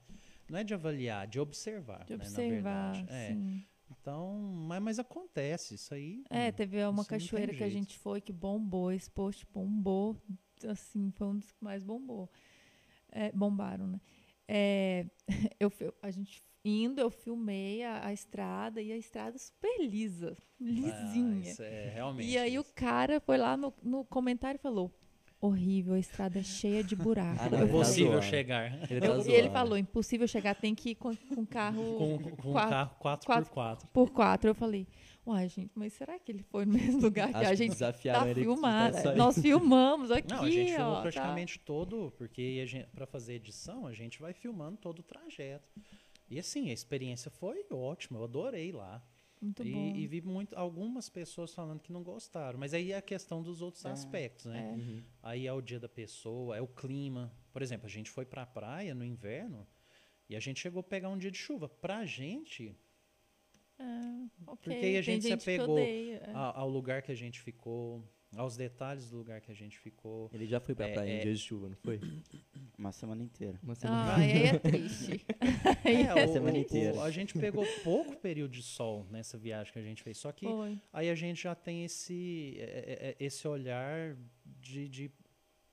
Não é de avaliar, de observar. De né, na observar, verdade. É. sim. Então, mas, mas acontece, isso aí. É, teve uma cachoeira que a gente foi que bombou, esse post bombou, assim, foi um dos que mais bombou. É, bombaram, né? É, eu, a gente indo, eu filmei a, a estrada e a estrada super lisa, Ah, lisinha. isso é realmente. e aí o isso. cara foi lá no, no comentário e falou, horrível, a estrada é cheia de buraco. Ah, não, ele tá Impossível chegar. Ele tá eu- e ele falou, impossível chegar, tem que ir com, com carro Com, com um quatro- carro 4x4. quatro- por quatro. Eu falei, uai, gente, mas será que ele foi no mesmo lugar que Acho a gente desafiaram tá filmado? tá Nós filmamos aqui, Não, a gente filmou ó, tá. praticamente todo, porque a gente, pra fazer edição, a gente vai filmando todo o trajeto. E assim, a experiência foi ótima, eu adorei lá. Muito E, bom. e vi muito, algumas pessoas falando que não gostaram. Mas aí é a questão dos outros É. aspectos, né? É. Uhum. Aí é o dia da pessoa, é o clima. Por exemplo, a gente foi pra praia no inverno e a gente chegou a pegar um dia de chuva. Pra gente, É, ok, Porque aí a tem gente se que apegou odeia, é. a- ao lugar que a gente ficou, aos detalhes do lugar que a gente ficou. Ele já foi pra É, praia em é. dias de chuva, não foi? Uma semana inteira. Uma semana. Ah, aí é triste. É, é o- semana o- inteira. o- a gente pegou pouco período de sol nessa viagem que a gente fez. Só que Foi. aí a gente já tem esse, é, esse olhar de, de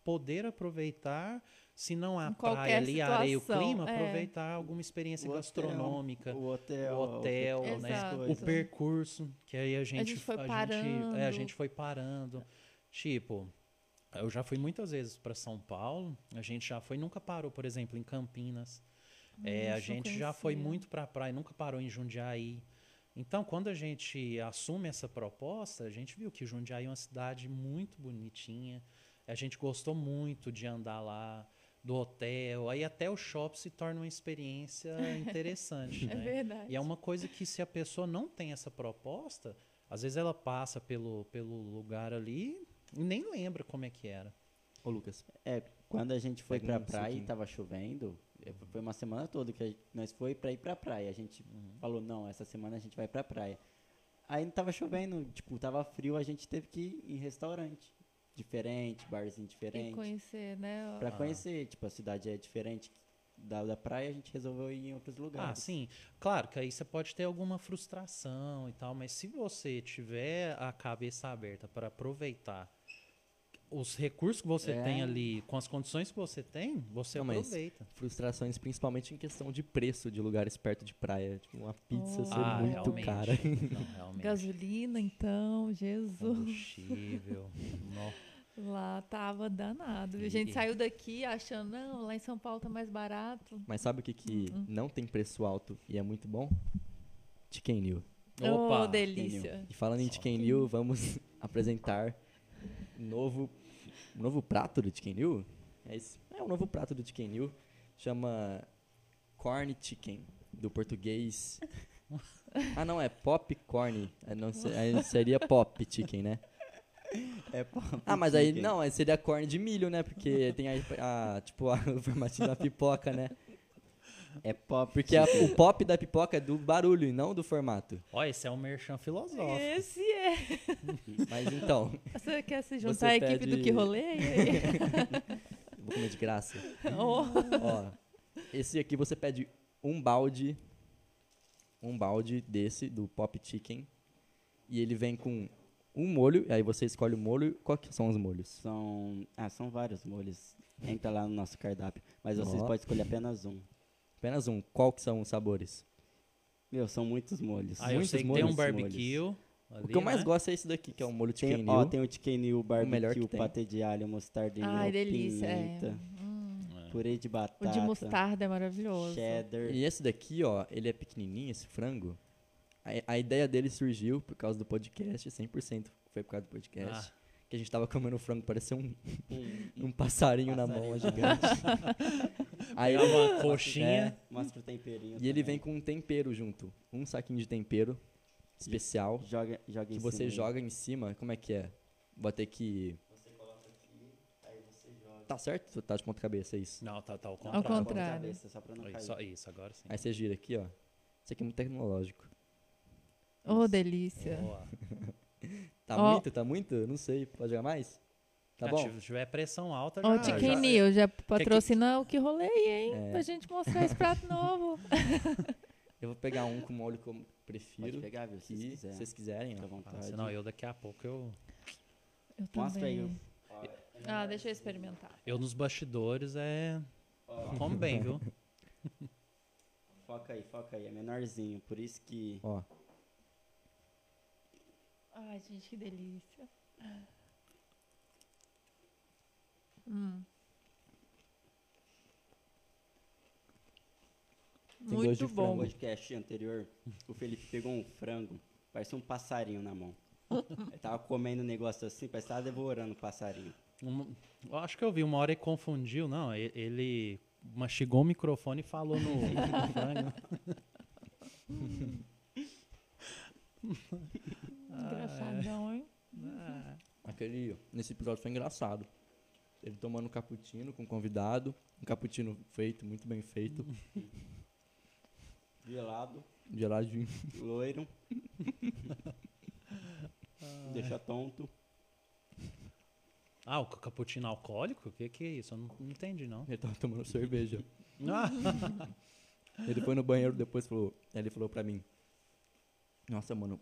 poder aproveitar, se não a Em praia ali, a areia e o situação, clima, é. aproveitar alguma experiência O hotel, gastronômica. O hotel. o hotel, né? Exato. o percurso, que aí a gente, gente foi é, a parando. gente foi parando. Tipo, eu já fui muitas vezes para São Paulo, a gente já foi, nunca parou, por exemplo, em Campinas. É, a gente já foi muito para a praia, nunca parou em Jundiaí. Então, quando a gente assume essa proposta, a gente viu que Jundiaí é uma cidade muito bonitinha. A gente gostou muito de andar lá, do hotel. Aí até o shopping se torna uma experiência interessante. É né? verdade. E é uma coisa que se a pessoa não tem essa proposta, às vezes ela passa pelo, pelo lugar ali e nem lembra como é que era. Ô, Lucas, É, quando a gente foi pra praia e tava chovendo, é, foi uma semana toda que a gente- nós foi pra ir pra praia. A gente falou, não, essa semana a gente vai pra praia. Aí não tava chovendo, tipo, tava frio, a gente teve que ir em restaurante diferente, barzinho E diferente. conhecer, né? Pra Ah. conhecer, tipo, a cidade é diferente da, da praia, a gente resolveu ir em outros Ah, lugares. sim. Claro que aí você pode ter alguma frustração e tal, mas se você tiver a cabeça aberta para aproveitar os recursos que você É. tem ali, com as condições que você tem, você Não, mas- aproveita. frustrações principalmente em questão de preço de lugares perto de praia. Tipo, uma pizza Oh. ser ah, muito realmente. cara. Não, realmente. Gasolina, então, Jesus. Combustível. Nó. Lá tava danado. A gente e- saiu daqui achando, não, lá em São Paulo tá mais barato. Mas sabe o que, que Uhum. não tem preço alto e é muito bom? Chicken New. Opa! oh, delícia. E falando em Chicken New, vamos apresentar um novo, um novo prato do Chicken New. É, esse, é um novo prato do Chicken New. Chama Corn Chicken, do português. Ah, não, é Popcorn. É, não seria Pop Chicken, né? É pop Ah, mas aí não, aí seria corn de milho, né? Porque tem a, a tipo, a, o formatinho da pipoca, né? É pop Porque a- o pop da pipoca é do barulho e não do formato. Ó, esse é um merchan filosófico. Esse é. Mas então, Você quer se Você juntar à equipe do pede- que rolê? Vou comer de graça. Oh. Ó, esse aqui você pede um balde, um balde desse, do Pop Chicken, e ele vem com um molho, aí você escolhe o molho. Qual que são os molhos? São, ah, são vários molhos. Entra lá no nosso cardápio. Mas vocês podem escolher apenas um. Apenas um. Qual que são os sabores? Meu, são muitos molhos. Ah, eu Muitos sei que tem um molhos, barbecue. o ali, que eu mais né? gosto é esse daqui, que é o molho Chicken Tem, ó, tem o chicken new, melhor que barbecue, tem. patê de alho, mostarda e Ai, mel, delícia. É. pimenta, Hum. É. purê de O batata, de mostarda é maravilhoso. cheddar. E esse daqui, ó, ele é pequenininho, esse frango. A, a ideia dele surgiu por causa do podcast, 100% foi por causa do podcast. Ah. que a gente tava comendo frango, parecia um, Um- um passarinho, na mão, Passarinho. gigante. Aí, Pegava uma é, coxinha. Mostra o temperinho. e ele também. vem com um tempero junto. Um saquinho de tempero especial Joga, joga que você cima. joga em cima. Como é que é? Vou ter que. Você coloca aqui, aí você joga. Tá certo? Tá de ponta cabeça, é isso. Não, tá, tá ao Ao contrário. Ponta contrário. cabeça, só pra não cair. Isso, isso, agora sim. Aí você gira aqui, ó. Isso aqui é muito tecnológico. Ô, delícia. Boa. Tá Ó. muito? Tá muito? Não sei. Pode jogar mais? Tá Ah, bom? Se tiver pressão alta, Ó, já... Chicken já- Neil, já patrocina o que rolei, hein? É. Pra gente mostrar esse prato novo. Eu vou pegar um com molho que eu Pode prefiro. pegar, viu? Se Aqui, quiser. se vocês quiserem, Fica à ó. vontade. Ah, senão eu daqui a pouco eu... Eu Mostra aí. também. Ah, deixa eu experimentar. Eu nos bastidores é... Como bem, viu? foca aí, foca aí. É menorzinho, por isso que... Ó. Ai, gente, que delícia. Hum. Tem gosto Muito de bom. No podcast anterior, o Felipe pegou um frango, parecia um passarinho na mão. Ele tava comendo um negócio assim, parecia que tava devorando o passarinho. Um- eu acho que eu vi, uma hora ele confundiu, não, ele mastigou o microfone e falou no, no frango. Engraçadão, hein? Aquele. Nesse episódio foi engraçado. Ele tomando um cappuccino com um convidado. Um cappuccino feito, muito bem feito. Gelado, Geladinho. loiro. Deixa tonto. Ah, o cappuccino alcoólico? O que, que é isso? Eu não, não entendi, não. Ele tava tomando cerveja. Ah, Ele foi no banheiro depois e falou. Ele falou pra mim. Nossa, mano.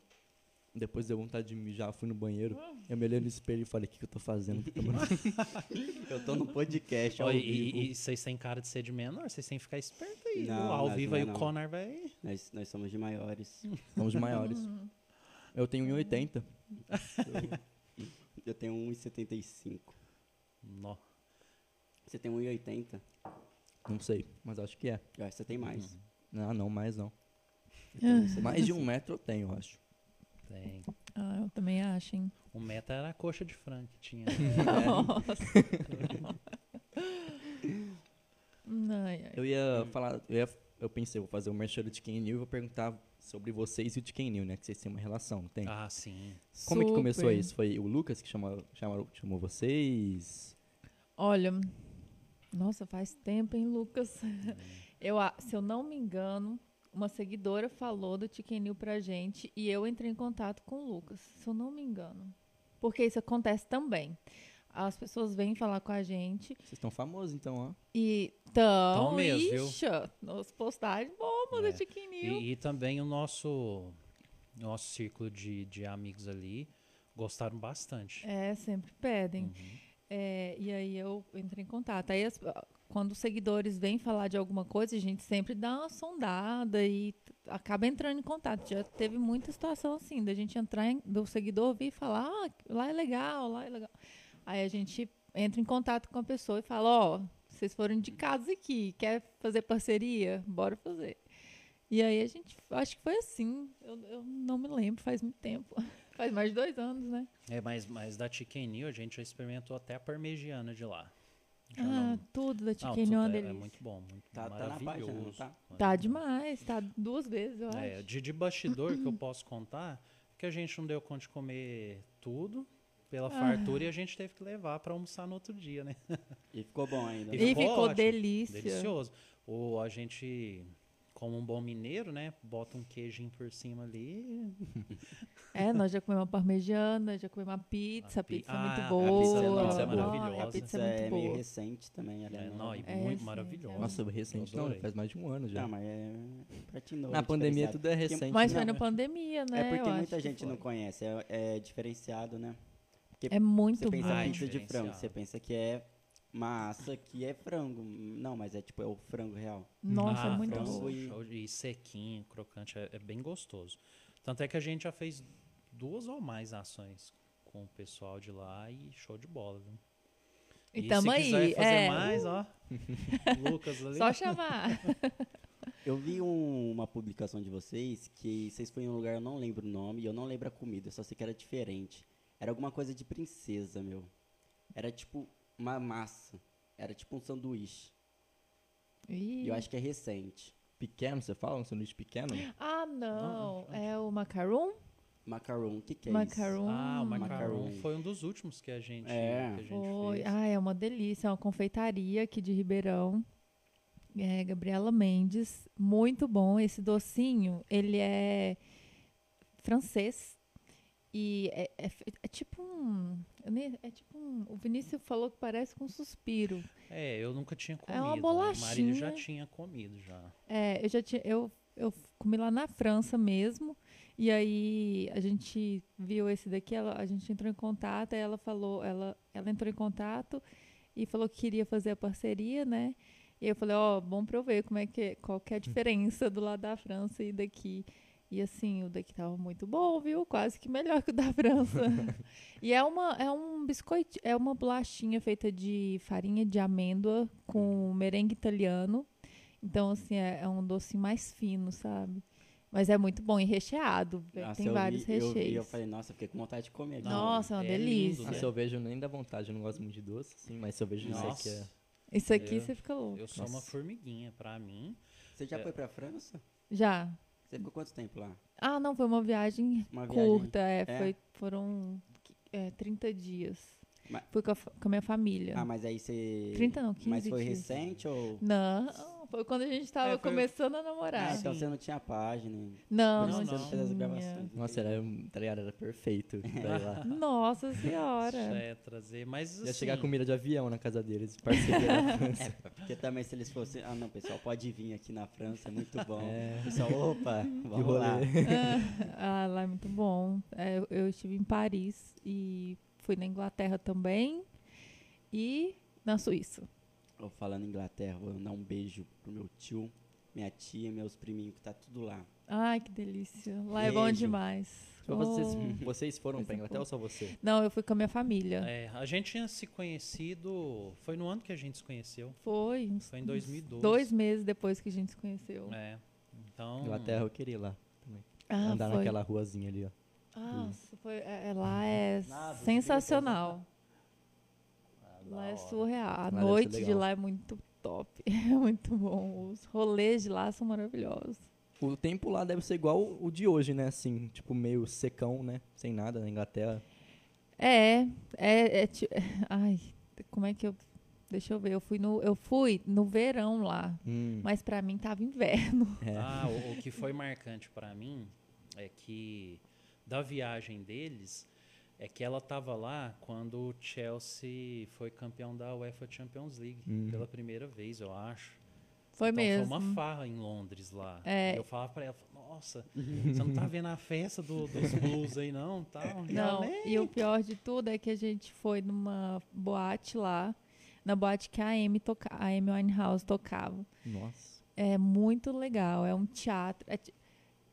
Depois deu vontade de mijar, fui no banheiro. Eu me olhei no espelho e falei, o que, que eu tô fazendo? Eu tô no podcast ao e, vivo. e- e vocês têm cara de ser de menor, vocês têm que ficar esperto aí. Não? Ao nós vivo não é aí o não. Connor vai... Nós, nós somos de maiores. Somos de maiores. Eu tenho 1,80. Eu tenho 1,75. Nó. Você tem 1,80? Não sei, mas acho que é. Eu acho que você tem mais. Uhum. Não, não, mais não. Eu tenho 1,75. Mais de um metro eu tenho, eu acho. Tem. Ah, eu também acho, hein? O meta era a coxa de frango que tinha. Ai, ai. Eu ia falar, eu, ia, eu pensei, vou fazer o merchan do Chicken New e vou perguntar sobre vocês e o Chicken New, né? Que vocês têm uma relação, não tem? ah, sim. Como é que começou Super. isso? Foi o Lucas que chamou, chamou, chamou vocês? Olha, nossa, faz tempo, hein, Lucas? Eu, se eu não me engano, uma seguidora falou do New pra gente e eu entrei em contato com o Lucas, se eu não me engano. Porque isso acontece também. As pessoas vêm falar com a gente Vocês estão famosos, então, ó. e tão, Tão mesmo, viu? ixa, nos postagens bombas É. do New. E, e também o nosso, nosso círculo de, de amigos ali gostaram bastante. É, sempre pedem. Uhum. É, e aí eu entrei em contato. Aí as- quando os seguidores vêm falar de alguma coisa, a gente sempre dá uma sondada e acaba entrando em contato. Já teve muita situação assim, da gente entrar, em, do seguidor vir falar, ah, lá é legal, lá é legal. Aí a gente entra em contato com a pessoa e fala, ó, vocês foram indicados aqui, quer fazer parceria? Bora fazer. E aí a gente, acho que foi assim, eu, eu não me lembro, faz muito tempo. faz mais de dois anos, né? É, mas, mas da Chicken New a gente já experimentou até a parmegiana de lá. Ah, tudo da Não, Chicken tudo New é é, muito bom, muito Tá- tá na página, maravilhoso. tá? Tá demais, tá duas vezes, eu É, acho. de, de bastidor que eu posso contar, que a gente não deu conta de comer tudo pela fartura e a gente teve que levar para almoçar no outro dia, né? E ficou bom ainda. E ficou ficou ótimo, delícia. Delicioso. Ou a gente, como um bom mineiro, né, bota um queijinho por cima ali. É, nós já comemos uma parmegiana, já comemos uma pizza, a A pi- pizza é muito Ah, a boa. pizza é- pizza é maravilhosa. A pizza é é muito meio boa. recente também, ela É, é não, É, muito sim, maravilhosa. Nossa, recente não, faz mais de um ano já. Não, mas é prato novo. Na pandemia tudo é recente. Mas né? foi na pandemia, né? É porque muita gente não conhece, é, é diferenciado, né? Porque É muito você pensa bom. Ah, é pizza de frango, diferenciado. você pensa que é massa, que é frango. Não, mas é tipo, é o frango real. Nossa, Ah, é muito frango bom. e- show de- e sequinho, crocante, é, é bem gostoso. Tanto é que a gente já fez duas ou mais ações com o pessoal de lá e show de bola, viu? E tamo se quiser aí. fazer é, mais, ó, Lucas ali. Só chamar. Eu vi um- uma publicação de vocês que vocês foram em um lugar, eu não lembro o nome, e eu não lembro a comida, eu só sei que era diferente. Era alguma coisa de princesa, meu. Era tipo uma massa. Era tipo um sanduíche. Ih. E eu acho que é recente. Pequeno, você fala? Um sanduíche pequeno? Ah, não. É o macaron? Macaron, o que, que é macaron. Ah, o macarrão Macaron. foi um dos últimos que a gente, É. que a gente Foi. fez. Ah, é uma delícia. É uma confeitaria aqui de Ribeirão. É, Gabriela Mendes. Muito bom. Esse docinho, ele é francês. E é, é é tipo um. É tipo um. O Vinícius falou que parece com um suspiro. É, eu nunca tinha comido. É uma né? O Marílio bolachinha. já tinha comido já. É, eu já tinha. Eu, eu comi lá na França mesmo. E aí a gente viu esse daqui, ela- a gente entrou em contato, aí ela falou, ela, ela entrou em contato e falou que queria fazer a parceria, né? E eu falei, ó, bom pra eu ver como é que, qual que é a diferença do lado da França e daqui. E assim, o daqui tava muito bom, viu? Quase que melhor que o da França. e é uma é um biscoito, é uma bolachinha feita de farinha de amêndoa com merengue italiano. Então, assim, é, é um doce mais fino, sabe? Mas é muito bom e recheado. Nossa, tem vários vi, eu vi, recheios. eu falei, nossa, fiquei com vontade de comer. Não, Nossa, é uma é lindo, delícia. Ah, né? cerveja nem dá vontade, eu não gosto muito de doce, sim, mas cerveja eu sei Nossa, que é. Isso aqui Eu- você fica louco. eu sou uma formiguinha. Pra mim, Você já É. foi pra França? Já. Você ficou quanto tempo lá? Ah, não, foi uma viagem Uma viagem. curta. É, É? Foi, foram é, 30 dias. Ma- Fui com a, com a minha família. Ah, mas aí você. 30 não, 15 Mas foi dias. recente ou. Não, foi quando a gente tava É, foi- começando a namorar. Ah, então Sim. você não tinha página. Não, não, você não fez as gravações. Nossa, era, tá ligado? Era perfeito pra ir lá. Nossa já senhora. é trazer. Mas Ia assim, chegar comida de avião na casa deles, parceria da França. É, porque também se eles fossem. Ah, não, pessoal, pode vir aqui na França, é muito bom. É. Pessoal, opa, vamos lá. ah, lá é muito bom. É, eu, eu estive em Paris e fui na Inglaterra também e na Suíça. Ô, falando em Inglaterra, vou dar um beijo pro meu tio, minha tia, meus priminhos, que tá tudo lá. Ai, que delícia. Lá é bom Beijo. demais. Só vocês, Oh. vocês foram pra Inglaterra ou só você? Não, eu fui com a minha família. é, a gente tinha se conhecido. Foi no ano que a gente se conheceu. Foi. Foi em uns 2012. Dois meses depois que a gente se conheceu. É. Então. Inglaterra eu queria ir lá. Ah, Andar foi. naquela ruazinha ali, ó. Nossa, foi, é, é- lá é Nada, sensacional. Lá é surreal. A Lá noite de lá é muito top. É muito bom. Os rolês de lá são maravilhosos. O tempo lá deve ser igual o de hoje, né? Assim, tipo, meio secão, né? Sem nada na Inglaterra. É, é, é ti- ai, como é que eu Deixa eu ver, eu fui no eu fui no verão lá, Hum, mas pra mim tava inverno. é. Ah, o, o que foi marcante pra mim é que da viagem deles é que ela tava lá quando o Chelsea foi campeão da UEFA Champions League Uhum. pela primeira vez, eu acho. Foi então, mesmo. Foi uma farra em Londres lá. É. Eu falava pra ela, nossa, você não tá vendo a festa do- dos blues aí não, tal? Não, e o pior de tudo é que a gente foi numa boate lá, na boate que a Amy toca, a Amy Winehouse tocava. Nossa. É muito legal, é um teatro, é,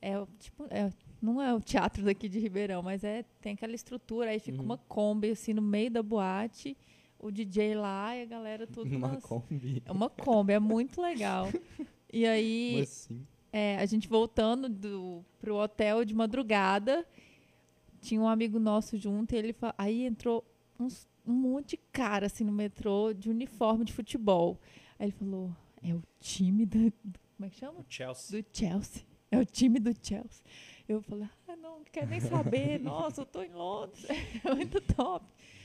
é o- tipo, é- não é o teatro daqui de Ribeirão, mas é tem aquela estrutura, aí fica Uhum. uma Kombi assim no meio da boate, o DJ lá e a galera tudo Numa nas- Kombi. É uma Kombi, é muito legal. E aí assim? é, a gente voltando do, pro hotel de madrugada, tinha um amigo nosso junto, e ele fa- aí entrou uns- um monte de cara assim no metrô de uniforme de futebol. Aí ele falou: é o time da. do- Como é que chama? O Chelsea. Do Chelsea. É o time do Chelsea. Eu falei, ah, não, não quero nem saber. Nossa, eu tô em Londres. É muito top.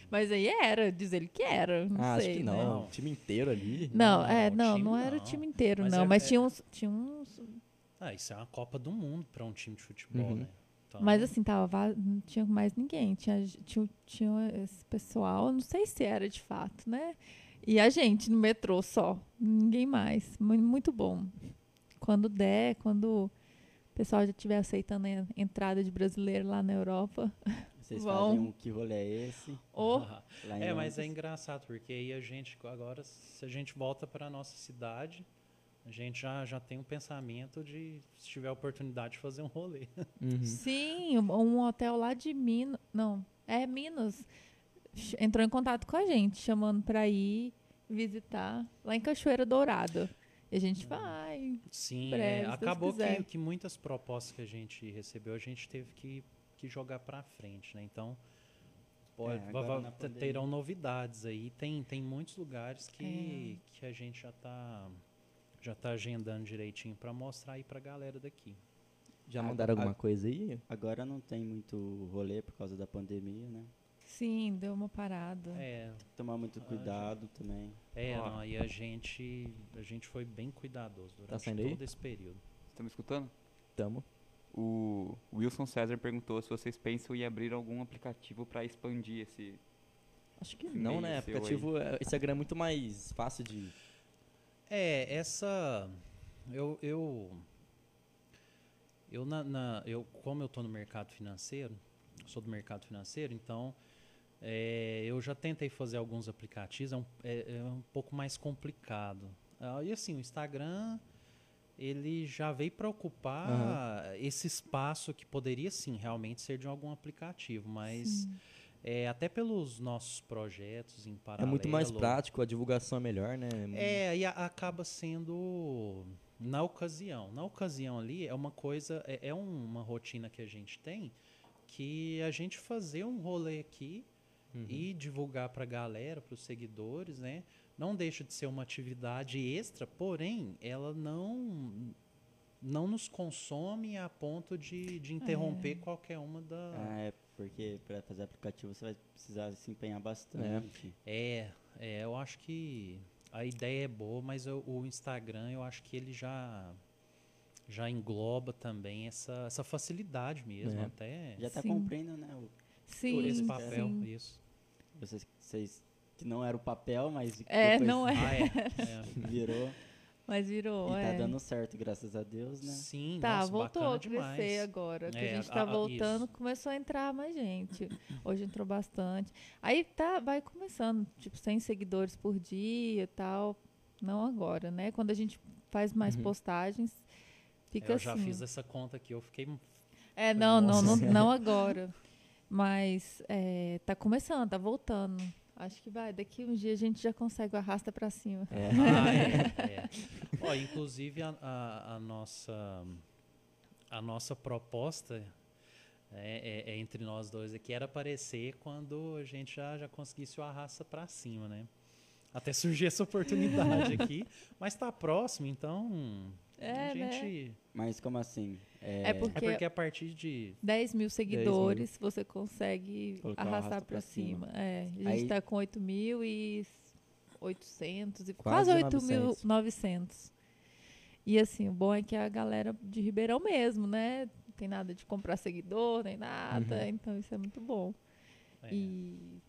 Mas aí era, diz ele que era. Não ah, sei, acho que né? não. O time inteiro ali. Não, Não, é, o não, time não era o não. time inteiro, Mas não. é- mas é- tinha uns, tinha uns Ah, isso é uma Copa do Mundo pra um time de futebol, Uhum. né? Então, Mas assim, tava, va- não tinha mais ninguém. Tinha, tinha, tinha esse pessoal, não sei se era de fato, né? E a gente no metrô só. Ninguém mais. Mu- Muito bom. Quando der, quando o pessoal já estiver aceitando a en- entrada de brasileiro lá na Europa. Vocês Bom. fazem um que rolê é esse? Em É, mas é engraçado, porque aí a gente, agora, se a gente volta para nossa cidade, a gente já, já tem um pensamento de, se tiver oportunidade, de fazer um rolê. Uhum. Sim, um hotel lá de Minas. Não, é Minas. Entrou em contato com a gente, chamando pra ir visitar lá em Cachoeira Dourada. E a gente vai. Sim, Breve, é, acabou que, que muitas propostas que a gente recebeu, a gente teve que, que jogar para frente, né? Então, Pode, É, agora terão novidades aí. Tem, tem muitos lugares que, É. que a gente já tá, já tá agendando direitinho para mostrar aí pra galera daqui. Já mandaram ah, alguma coisa aí? Agora não tem muito rolê por causa da pandemia, né? Sim, deu uma parada. É, Tem que tomar muito Ah, cuidado também. é Ó. não, e a gente, a gente foi bem cuidadoso durante saindo aí? todo esse período. Estão me escutando? Tamo. O Wilson César perguntou se vocês pensam em abrir algum aplicativo para expandir esse. Acho que não, né? seu aí. Aplicativo, é- Instagram é muito mais fácil de... É, essa. Eu. Eu, eu, na, na- eu como eu estou no mercado financeiro, sou do mercado financeiro, então é, eu já tentei fazer alguns aplicativos, é um, é- é um pouco mais complicado. Ah, e assim, o Instagram, ele já veio para ocupar esse espaço que poderia sim realmente ser de algum aplicativo, mas é, até pelos nossos projetos em É paralelo. muito mais prático, a divulgação é melhor, né? É, e a- acaba sendo na ocasião. Na ocasião ali é uma coisa, é, é um- uma rotina que a gente tem que a gente fazer um rolê aqui Uhum. e divulgar para a galera, para os seguidores, né? Não deixa de ser uma atividade extra, porém ela não não nos consome a ponto de, de interromper qualquer uma da Ah, é porque para fazer aplicativo você vai precisar se empenhar bastante. É, é, eu acho que a ideia é boa, mas eu- o Instagram eu acho que ele já já engloba também essa, essa facilidade mesmo, É. até Já está cumprindo, né? o- Sim, por esse papel, sim. isso. Vocês, vocês que não era o papel, mas É, não é. Ah, é. é. virou Mas virou, e tá é. dando certo, graças a Deus, né? Sim, Tá, nossa, voltou bacana a crescer demais. agora. Que É, a gente a- tá a- voltando, isso. começou a entrar mais gente. Hoje entrou bastante. Aí tá, vai começando, tipo, 100 seguidores por dia e tal. Não agora, né? Quando a gente faz mais Uhum. postagens, fica eu assim. já fiz essa conta aqui, eu fiquei É, não, não, não, Nossa. não agora. Mas é, tá começando, tá voltando. Acho que vai, daqui uns dias a gente já consegue o arrasta pra cima. É. Ah, é, é. Ó, inclusive a, a- a nossa a nossa proposta é, é- é entre nós dois aqui era aparecer quando a gente já, já conseguisse o arrasta pra cima, né? Até surgir essa oportunidade aqui, mas tá próximo, então É, a né? gente Mas como assim? É é porque, porque a partir de 10 mil seguidores você consegue Colocar arrastar pra cima. cima. É, a gente Aí- tá com 8.800 e Quase quase 8.900. E assim, o bom é que a galera de Ribeirão mesmo, né? Não tem nada de comprar seguidor, nem nada. Uhum. Então isso é muito bom. é, E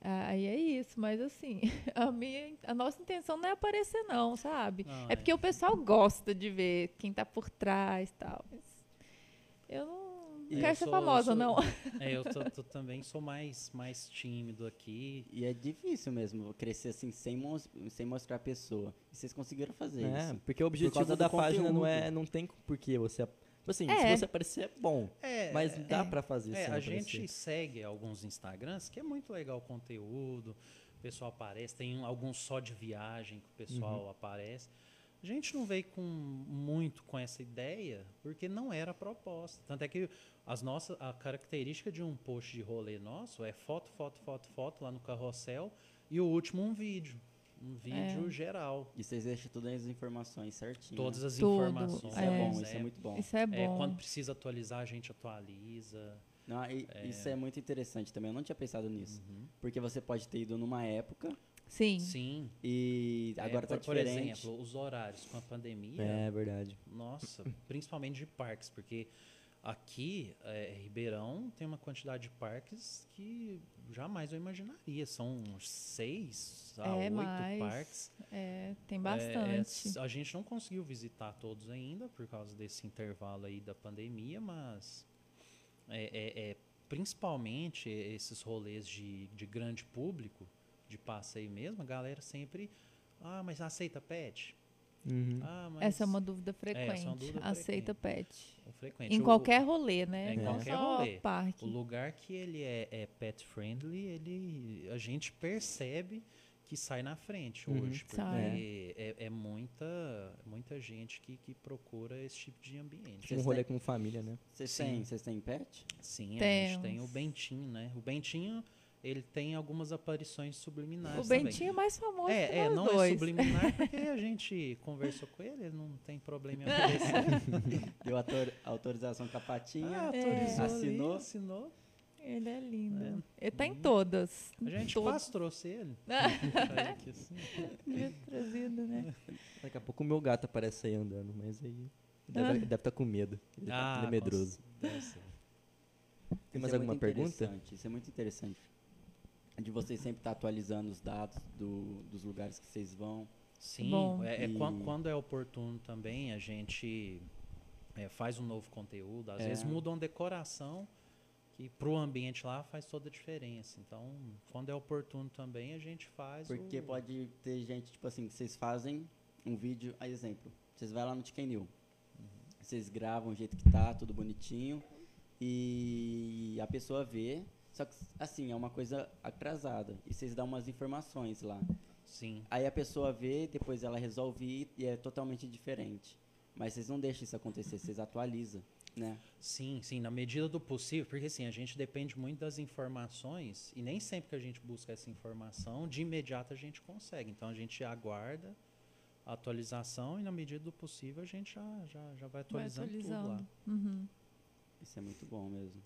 aí é isso, mas assim, a, minha, a nossa intenção não é aparecer, não, sabe? não, É porque o pessoal gosta de ver quem tá por trás e tal. Mas eu não, não quero ser sou- famosa, sou- não. É, eu tô- tô também sou mais mais tímido aqui. E é difícil mesmo crescer assim sem, mos- sem mostrar a pessoa. E vocês conseguiram fazer É, isso. porque o objetivo do da página não é, não tem por que você, tipo assim, É. se você aparecer é bom, É, mas dá é. pra fazer É, a aparecer. gente segue alguns Instagrams que é muito legal o conteúdo, o pessoal aparece, tem alguns só de viagem que o pessoal Uhum. aparece. A gente não veio com muito com essa ideia, porque não era a proposta. Tanto é que as nossas, a característica de um post de rolê nosso é foto, foto, foto, foto lá no carrossel e o último um vídeo. Um vídeo É. geral. E vocês deixam todas as informações certinho. Todas as Tudo, informações. Isso é, É. bom, isso é muito bom. Isso é É, bom. quando precisa atualizar, a gente atualiza. Não, e- Isso é muito interessante também. Eu não tinha pensado nisso. Uhum. Porque você pode ter ido numa época Sim. Sim. e É, agora tá por, por diferente. exemplo, os horários com a pandemia, É verdade. nossa, principalmente de parques, porque aqui, é, Ribeirão tem uma quantidade de parques que jamais eu imaginaria. São uns seis a É, oito parques. É, tem É, bastante. é, a gente não conseguiu visitar todos ainda por causa desse intervalo aí da pandemia, mas é, é- é, principalmente esses rolês de, de grande público, de passeio mesmo, a galera sempre. Ah, mas aceita pet? Uhum. Ah, mas Essa é uma dúvida frequente. essa é uma dúvida Aceita pet. é frequente. Em O- qualquer rolê, né? É, em Não qualquer só rolê. parque. O lugar que ele é, é pet friendly, ele a gente percebe que sai na frente Uhum. hoje, porque Sai. é, é muita, muita gente que, que procura esse tipo de ambiente. Tipo um rolê com família, né? Vocês têm, vocês têm pet? Sim, a Temos. gente tem o Bentinho, né? O Bentinho ele tem algumas aparições subliminares O também. Bentinho é mais famoso que É, é, nós não dois. é subliminar porque a gente conversou com ele, ele não tem problema em aparecer. Deu autor- autorização com a patinha. Ah, É. autorizou ali, Assinou. assinou. Ele é lindo. É. Ele tá em todas. A gente Todas. quase trouxe ele. Aqui, assim. Trazido, né? Daqui a pouco o meu gato aparece aí andando, mas aí deve estar com medo. Ele, tá- ele é Ah, medroso. Deve ser. Tem mais Isso é alguma muito pergunta? interessante, Isso é muito interessante. De vocês sempre estar atualizando os dados do- dos lugares que vocês vão. Sim, Bom. é, é quan- E- quando é oportuno também, a gente é, faz um novo conteúdo. Às É. vezes muda uma decoração que pro ambiente lá faz toda a diferença. Então, quando é oportuno também, a gente faz Porque o... pode ter gente, tipo assim, que vocês fazem um vídeo, a exemplo. Vocês vão lá no Chicken New. Vocês gravam o jeito que tá, tudo bonitinho. E a pessoa vê. Só que, assim, é uma coisa atrasada. E vocês dão umas informações lá. Sim. Aí a pessoa vê, depois ela resolve ir e é totalmente diferente. Mas vocês não deixam isso acontecer, vocês atualizam, né? Sim, sim, na medida do possível, porque assim, a gente depende muito das informações e nem sempre que a gente busca essa informação, de imediato a gente consegue. Então a gente aguarda a atualização e na medida do possível a gente já, já, já vai Vai atualizando, tudo lá. atualizando. Uhum. Isso é muito bom mesmo.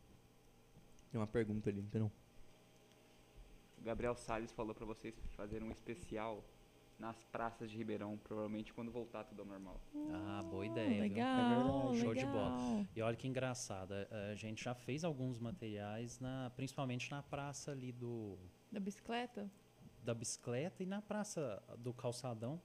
Tem uma pergunta ali, então. O Gabriel Salles falou pra vocês fazerem um especial nas praças de Ribeirão, provavelmente quando voltar tudo ao normal. Ah, boa ideia. viu? legal, verdade. Show de bola. legal. E olha que engraçado, a, a gente já fez alguns materiais, na, principalmente na praça ali do, Da bicicleta? da bicicleta e na praça do calçadão.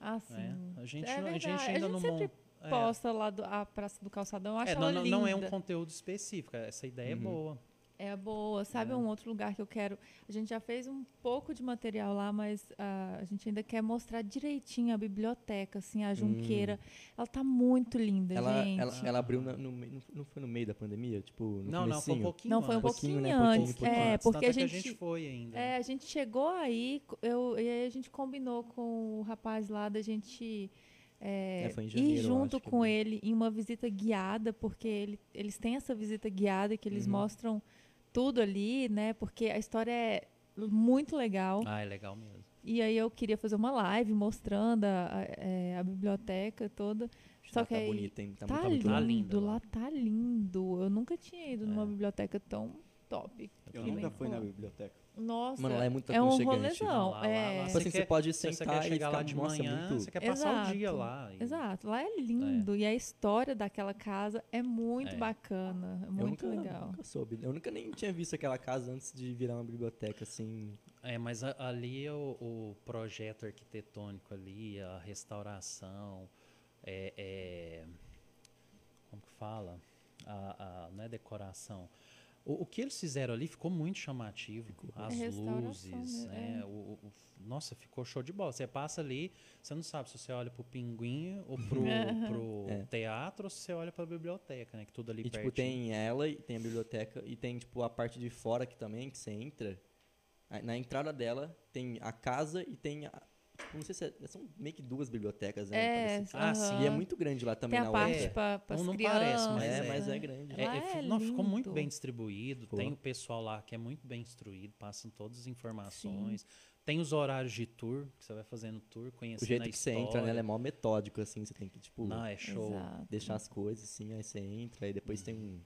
Ah, sim. né? A, gente, É não- a gente verdade. A ainda gente não sempre é. Posta lá do, a Praça do Calçadão, eu acho É, ela não, não- linda. não é um conteúdo específico, essa ideia Uhum. é boa. É boa. Sabe É. um outro lugar que eu quero? A gente já fez um pouco de material lá, mas ah, a gente ainda quer mostrar direitinho a biblioteca, assim, a Junqueira. Ela tá muito linda, Ela, gente. ela, ela abriu na- no, meio- não foi no meio da pandemia? Tipo, no não, não, foi um comecinho? pouquinho Não, foi um pouquinho, né? Pouquinho, antes. pouquinho é, antes, porque a é que gente. foi ainda. É, a gente chegou aí, eu, e aí a gente combinou com o rapaz lá da gente é, É, janeiro, ir junto acho que com vi. ele em uma visita guiada, porque ele, eles têm essa visita guiada que eles Uhum. mostram tudo ali, né? Porque a história é muito legal. Ah, é legal mesmo. E aí eu queria fazer uma live mostrando a, a- é, a biblioteca toda. Só Ah, que tá aí bonita, hein? Tá, tá, tá muito lindo, Tá lindo lá lá. tá lindo. Eu nunca tinha ido numa É. biblioteca tão top. Eu nunca fui na biblioteca. Nossa, Mano, lá é muito é um rolezão. Lá- lá- é. lá Tipo assim, você pode Se você sentar quer e chegar ficar, lá de nossa, manhã, muito... você quer passar o dia Exato. lá. e- Exato, lá é lindo. E a história daquela casa é muito É. bacana. É Eu muito nunca, legal. nunca soube. Eu nunca nem tinha visto aquela casa antes de virar uma biblioteca, assim. É, mas a- ali é o, o projeto arquitetônico ali, a restauração, é, é- como que fala? A, a- não é decoração. O, o que eles fizeram ali ficou muito chamativo. As É luzes, né? é. O, o- o- nossa, ficou show de bola. Você passa ali, você não sabe se você olha pro pinguim ou pro, pro É. teatro ou se você olha pra biblioteca, né? Que tudo ali E, tipo, pertinho. tem ela, e tem a biblioteca, e tem, tipo, a parte de fora aqui também, que você entra. Na entrada dela, tem a casa e tem a... Tipo, não sei se é, são meio que duas bibliotecas, né? É, parece. Ah, sim. E é muito grande lá também Tem na a parte outra. para as Não- não crianças. parece, mas É, é. mas né? é grande. É, é, é não, ficou muito bem distribuído. Ficou. Tem o pessoal lá que é muito bem instruído, passam todas as informações. Tem os horários de tour, que você vai fazendo tour, O conhecendo jeito a que você entra nela é mó metódico, assim, você tem que, tipo, Não, é show. Exato. deixar as coisas, assim, aí você entra, aí depois tem um...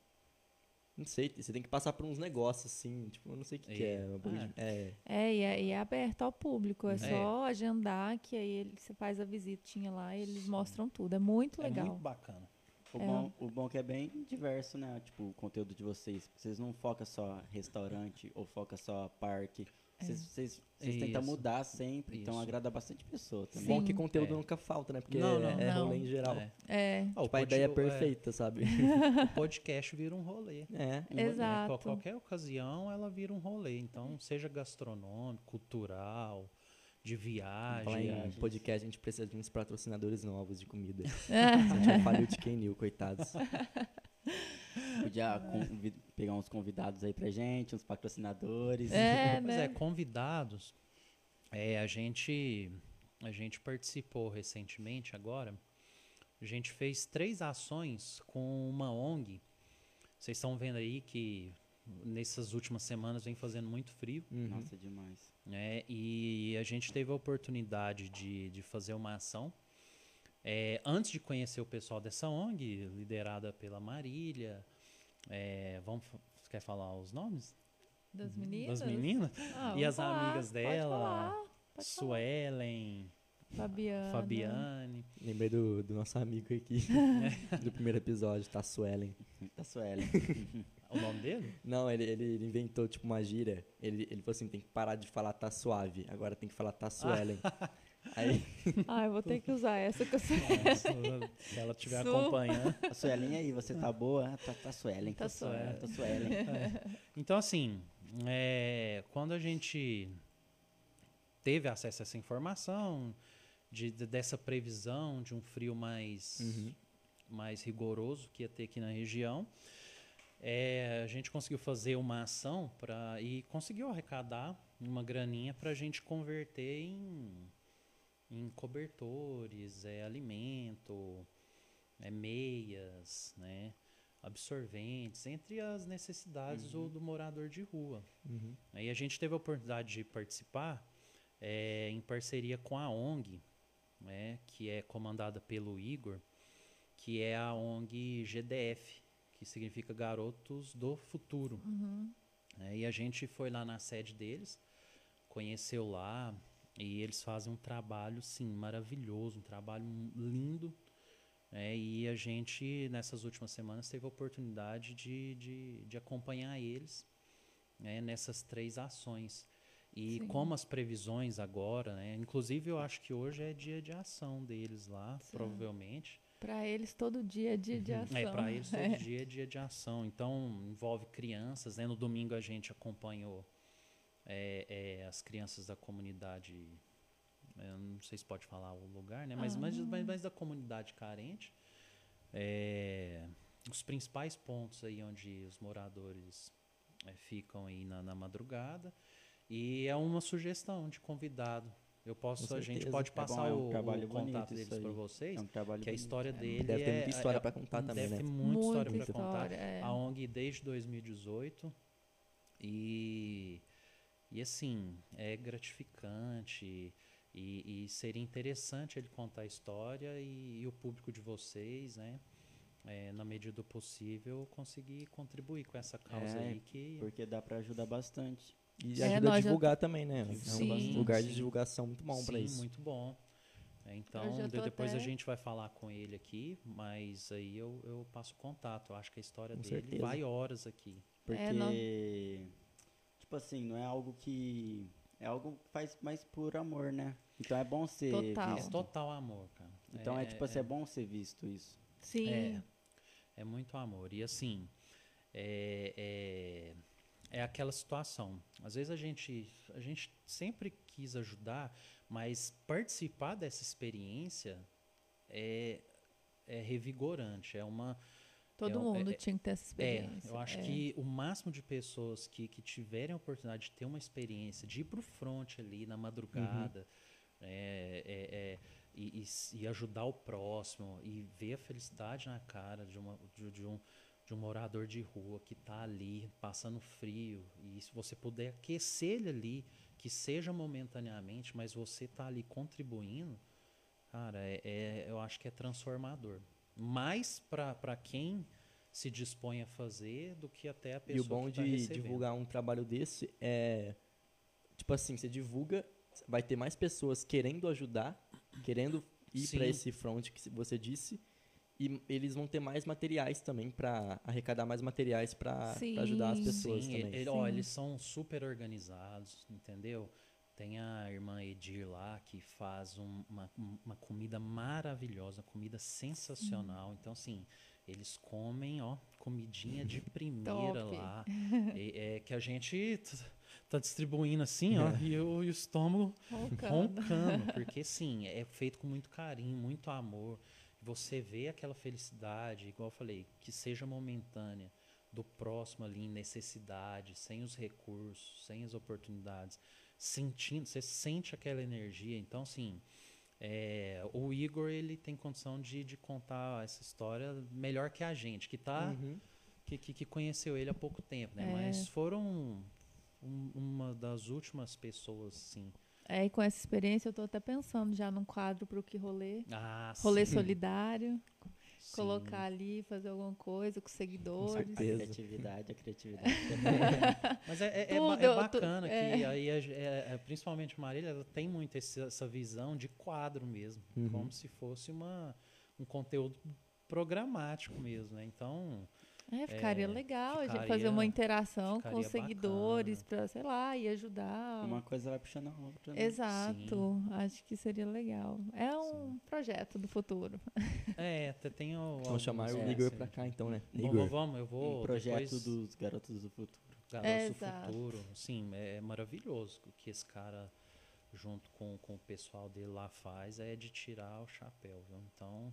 Não sei, você tem que passar por uns negócios, assim, tipo, eu não sei o que, que é. E- uma bagulho de- é. É, e é, e é aberto ao público. É, É. só agendar que aí ele, você faz a visitinha lá e eles mostram tudo. É muito É legal. muito bacana. O, É. bom, o bom que é bem diverso, né? Tipo, o conteúdo de vocês. Vocês não focam só restaurante ou foca só parque. Vocês, vocês tentam mudar sempre, então Isso. agrada bastante pessoa também. Bom que Sim. conteúdo É. nunca falta, né? Porque Não, é, não, é não. rolê em geral. É. É, Ah, o Tipo, a ideia é o- perfeita, sabe? o podcast vira um rolê. É. Exato. Qual- Qualquer ocasião ela vira um rolê. Então, seja gastronômico, cultural, de Falar viagem. em podcast, a gente precisa de uns patrocinadores novos de comida. a gente já faliu de Kenil, coitados. Podia pegar uns convidados aí pra gente, uns patrocinadores. É, Pois né? é, convidados. É, a gente a gente participou recentemente agora. A gente fez três ações com uma ONG. Vocês estão vendo aí que nessas últimas semanas vem fazendo muito frio. Uhum. Nossa, demais. né? E a gente teve a oportunidade de, de fazer uma ação. É, antes de conhecer o pessoal dessa ONG, liderada pela Marília, é, vamos, quer falar os nomes? Das meninas? Das meninas? Ah, E as falar, amigas pode dela? falar, pode falar. Suelen, Fabiana. Fabiane. Lembrei do, do nosso amigo aqui, do primeiro episódio, tá Suelen. Tá Suelen. O nome dele? Não, ele, ele, ele inventou tipo uma gíria. Ele, ele falou assim: tem que parar de falar tá suave, agora tem que falar tá Suelen. Aí, Ah, eu vou ter que usar essa que eu sei. Se ela estiver Su. acompanhando. A Suelen aí, você tá boa? Tá, tá Suelen. Tá Suelen. Tá Suelen. Então, assim, é, quando a gente teve acesso a essa informação, de, de- dessa previsão de um frio mais, Uhum. mais rigoroso que ia ter aqui na região, é, a gente conseguiu fazer uma ação pra, e conseguiu arrecadar uma graninha para a gente converter em, em cobertores, é, alimento, é, meias, né, absorventes, entre as necessidades do, do morador de rua. uhum. Aí a gente teve a oportunidade de participar é, em parceria com a ONG, né, que é comandada pelo Igor, que é a ONG GDF, que significa Garotos do Futuro. É, e a gente foi lá na sede deles, conheceu lá, e eles fazem um trabalho, sim, maravilhoso, um trabalho lindo. né, e a gente, nessas últimas semanas, teve a oportunidade de, de, de acompanhar eles né, nessas três ações. E Sim. como as previsões agora, né, inclusive eu acho que hoje é dia de ação deles lá, Sim. provavelmente. Pra eles, todo dia é dia de ação. É, para eles todo dia é dia de ação. Então, envolve crianças. Né? No domingo a gente acompanhou é, é, as crianças da comunidade. Eu não sei se pode falar o lugar, né? Mas, mas, mas, mas da comunidade carente. É, os principais pontos aí onde os moradores é, ficam aí na, na madrugada. E é uma sugestão de convidado. Eu posso, a gente pode É bom, passar é um o, o contato deles para vocês. É um trabalho Que a bonito. história dele Deve ter é- muita história é- pra contar também, deve né? ter muita, história Muita para contar. história, é. A ONG desde 2018 e e assim é gratificante e, e seria interessante ele contar a história e, e o público de vocês, né? é, na medida do possível conseguir contribuir com essa causa É, aí que Porque dá pra ajudar bastante. E É, ajuda a nós já- divulgar também, né? É Sim, um lugar sim. de divulgação muito bom Sim, isso. muito bom. É, Então, depois a até- gente vai falar com ele aqui, mas aí eu, eu passo contato. Eu acho que a história Com dele certeza. vai horas aqui. Porque, É, não- tipo assim, não é algo que... É algo que faz mais por amor, né? Então é bom ser Total. É visto. total amor, cara. Então é, tipo assim, é bom ser visto isso. Sim. É, é muito amor. E assim, é, é, é aquela situação. Às vezes a gente, a gente sempre quis ajudar, mas participar dessa experiência é, é revigorante. É uma. Todo é mundo é- tinha que ter essa É, experiência. eu acho é. que o máximo de pessoas que, que tiverem a oportunidade de ter uma experiência, de ir pro front ali na madrugada, é, é, é, e, e ajudar o próximo, e ver a felicidade na cara de, uma, de, de um, de um morador de rua que está ali passando frio, e se você puder aquecer ele ali, que seja momentaneamente, mas você está ali contribuindo, cara, é, é- eu acho que é transformador. Mais para quem se dispõe a fazer do que até a pessoa E o bom que tá de recebendo. divulgar um trabalho desse é. Tipo assim, você divulga, vai ter mais pessoas querendo ajudar, querendo ir para esse front que você disse. E eles vão ter mais materiais também para arrecadar mais materiais para ajudar as pessoas Sim, também. ele- ó, Sim. eles são super organizados, entendeu? Tem a irmã Edir lá que faz um- uma, uma comida maravilhosa, comida sensacional. Então, assim, eles comem, ó, comidinha de primeira lá. E- é que a gente tá distribuindo assim, ó, e o, e o estômago Roncando. roncando, porque sim, é feito com muito carinho, muito amor. Você vê aquela felicidade, igual eu falei, que seja momentânea, do próximo ali em necessidade, sem os recursos, sem as oportunidades, sentindo, você sente aquela energia. Então, assim, é, o Igor ele tem condição de, de contar essa história melhor que a gente, que tá Uhum. que que, que, conheceu ele há pouco tempo, né? É. Mas foram um- uma das últimas pessoas, sim. É, e com essa experiência eu tô até pensando já num quadro pro que rolê. Ah, Rolê sim, solidário, sim. colocar ali, fazer alguma coisa com seguidores. A certeza. criatividade, a criatividade. Mas é, é- é Tudo, ba- é tô- bacana que é. aí, a é- é, principalmente Marília, ela tem muito esse- essa visão de quadro mesmo, Uhum. como se fosse uma, um conteúdo programático mesmo, né? Então, É, ficaria É, legal a gente ficaria- fazer uma interação com os ficaria seguidores para, sei lá, e ajudar. Uma coisa vai puxando a outra. né? Exato, acho que seria legal. É um projeto do futuro. é, até tem o, Vamos chamar o É, Igor sim. pra cá, então, né? Vamos, Igor. vamos, eu vou Um projeto depois- dos garotos do futuro. Garotos do. Futuro. Sim, é maravilhoso o que esse cara, junto com, com o pessoal dele lá, faz, é de tirar o chapéu, viu? Então,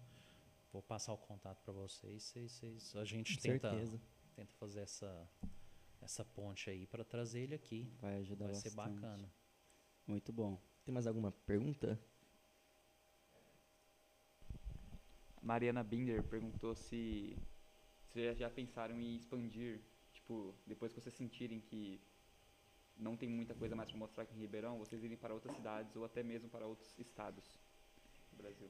vou passar o contato para vocês, vocês, vocês- a gente Com tenta, certeza. tenta fazer essa, essa ponte aí para trazer ele aqui. Vai ajudar Vai bastante. ser bacana. Muito bom. Tem mais alguma pergunta? Mariana Binder perguntou se vocês já pensaram em expandir, tipo, depois que vocês sentirem que não tem muita coisa mais para mostrar aqui em Ribeirão, vocês irem para outras cidades ou até mesmo para outros estados do Brasil.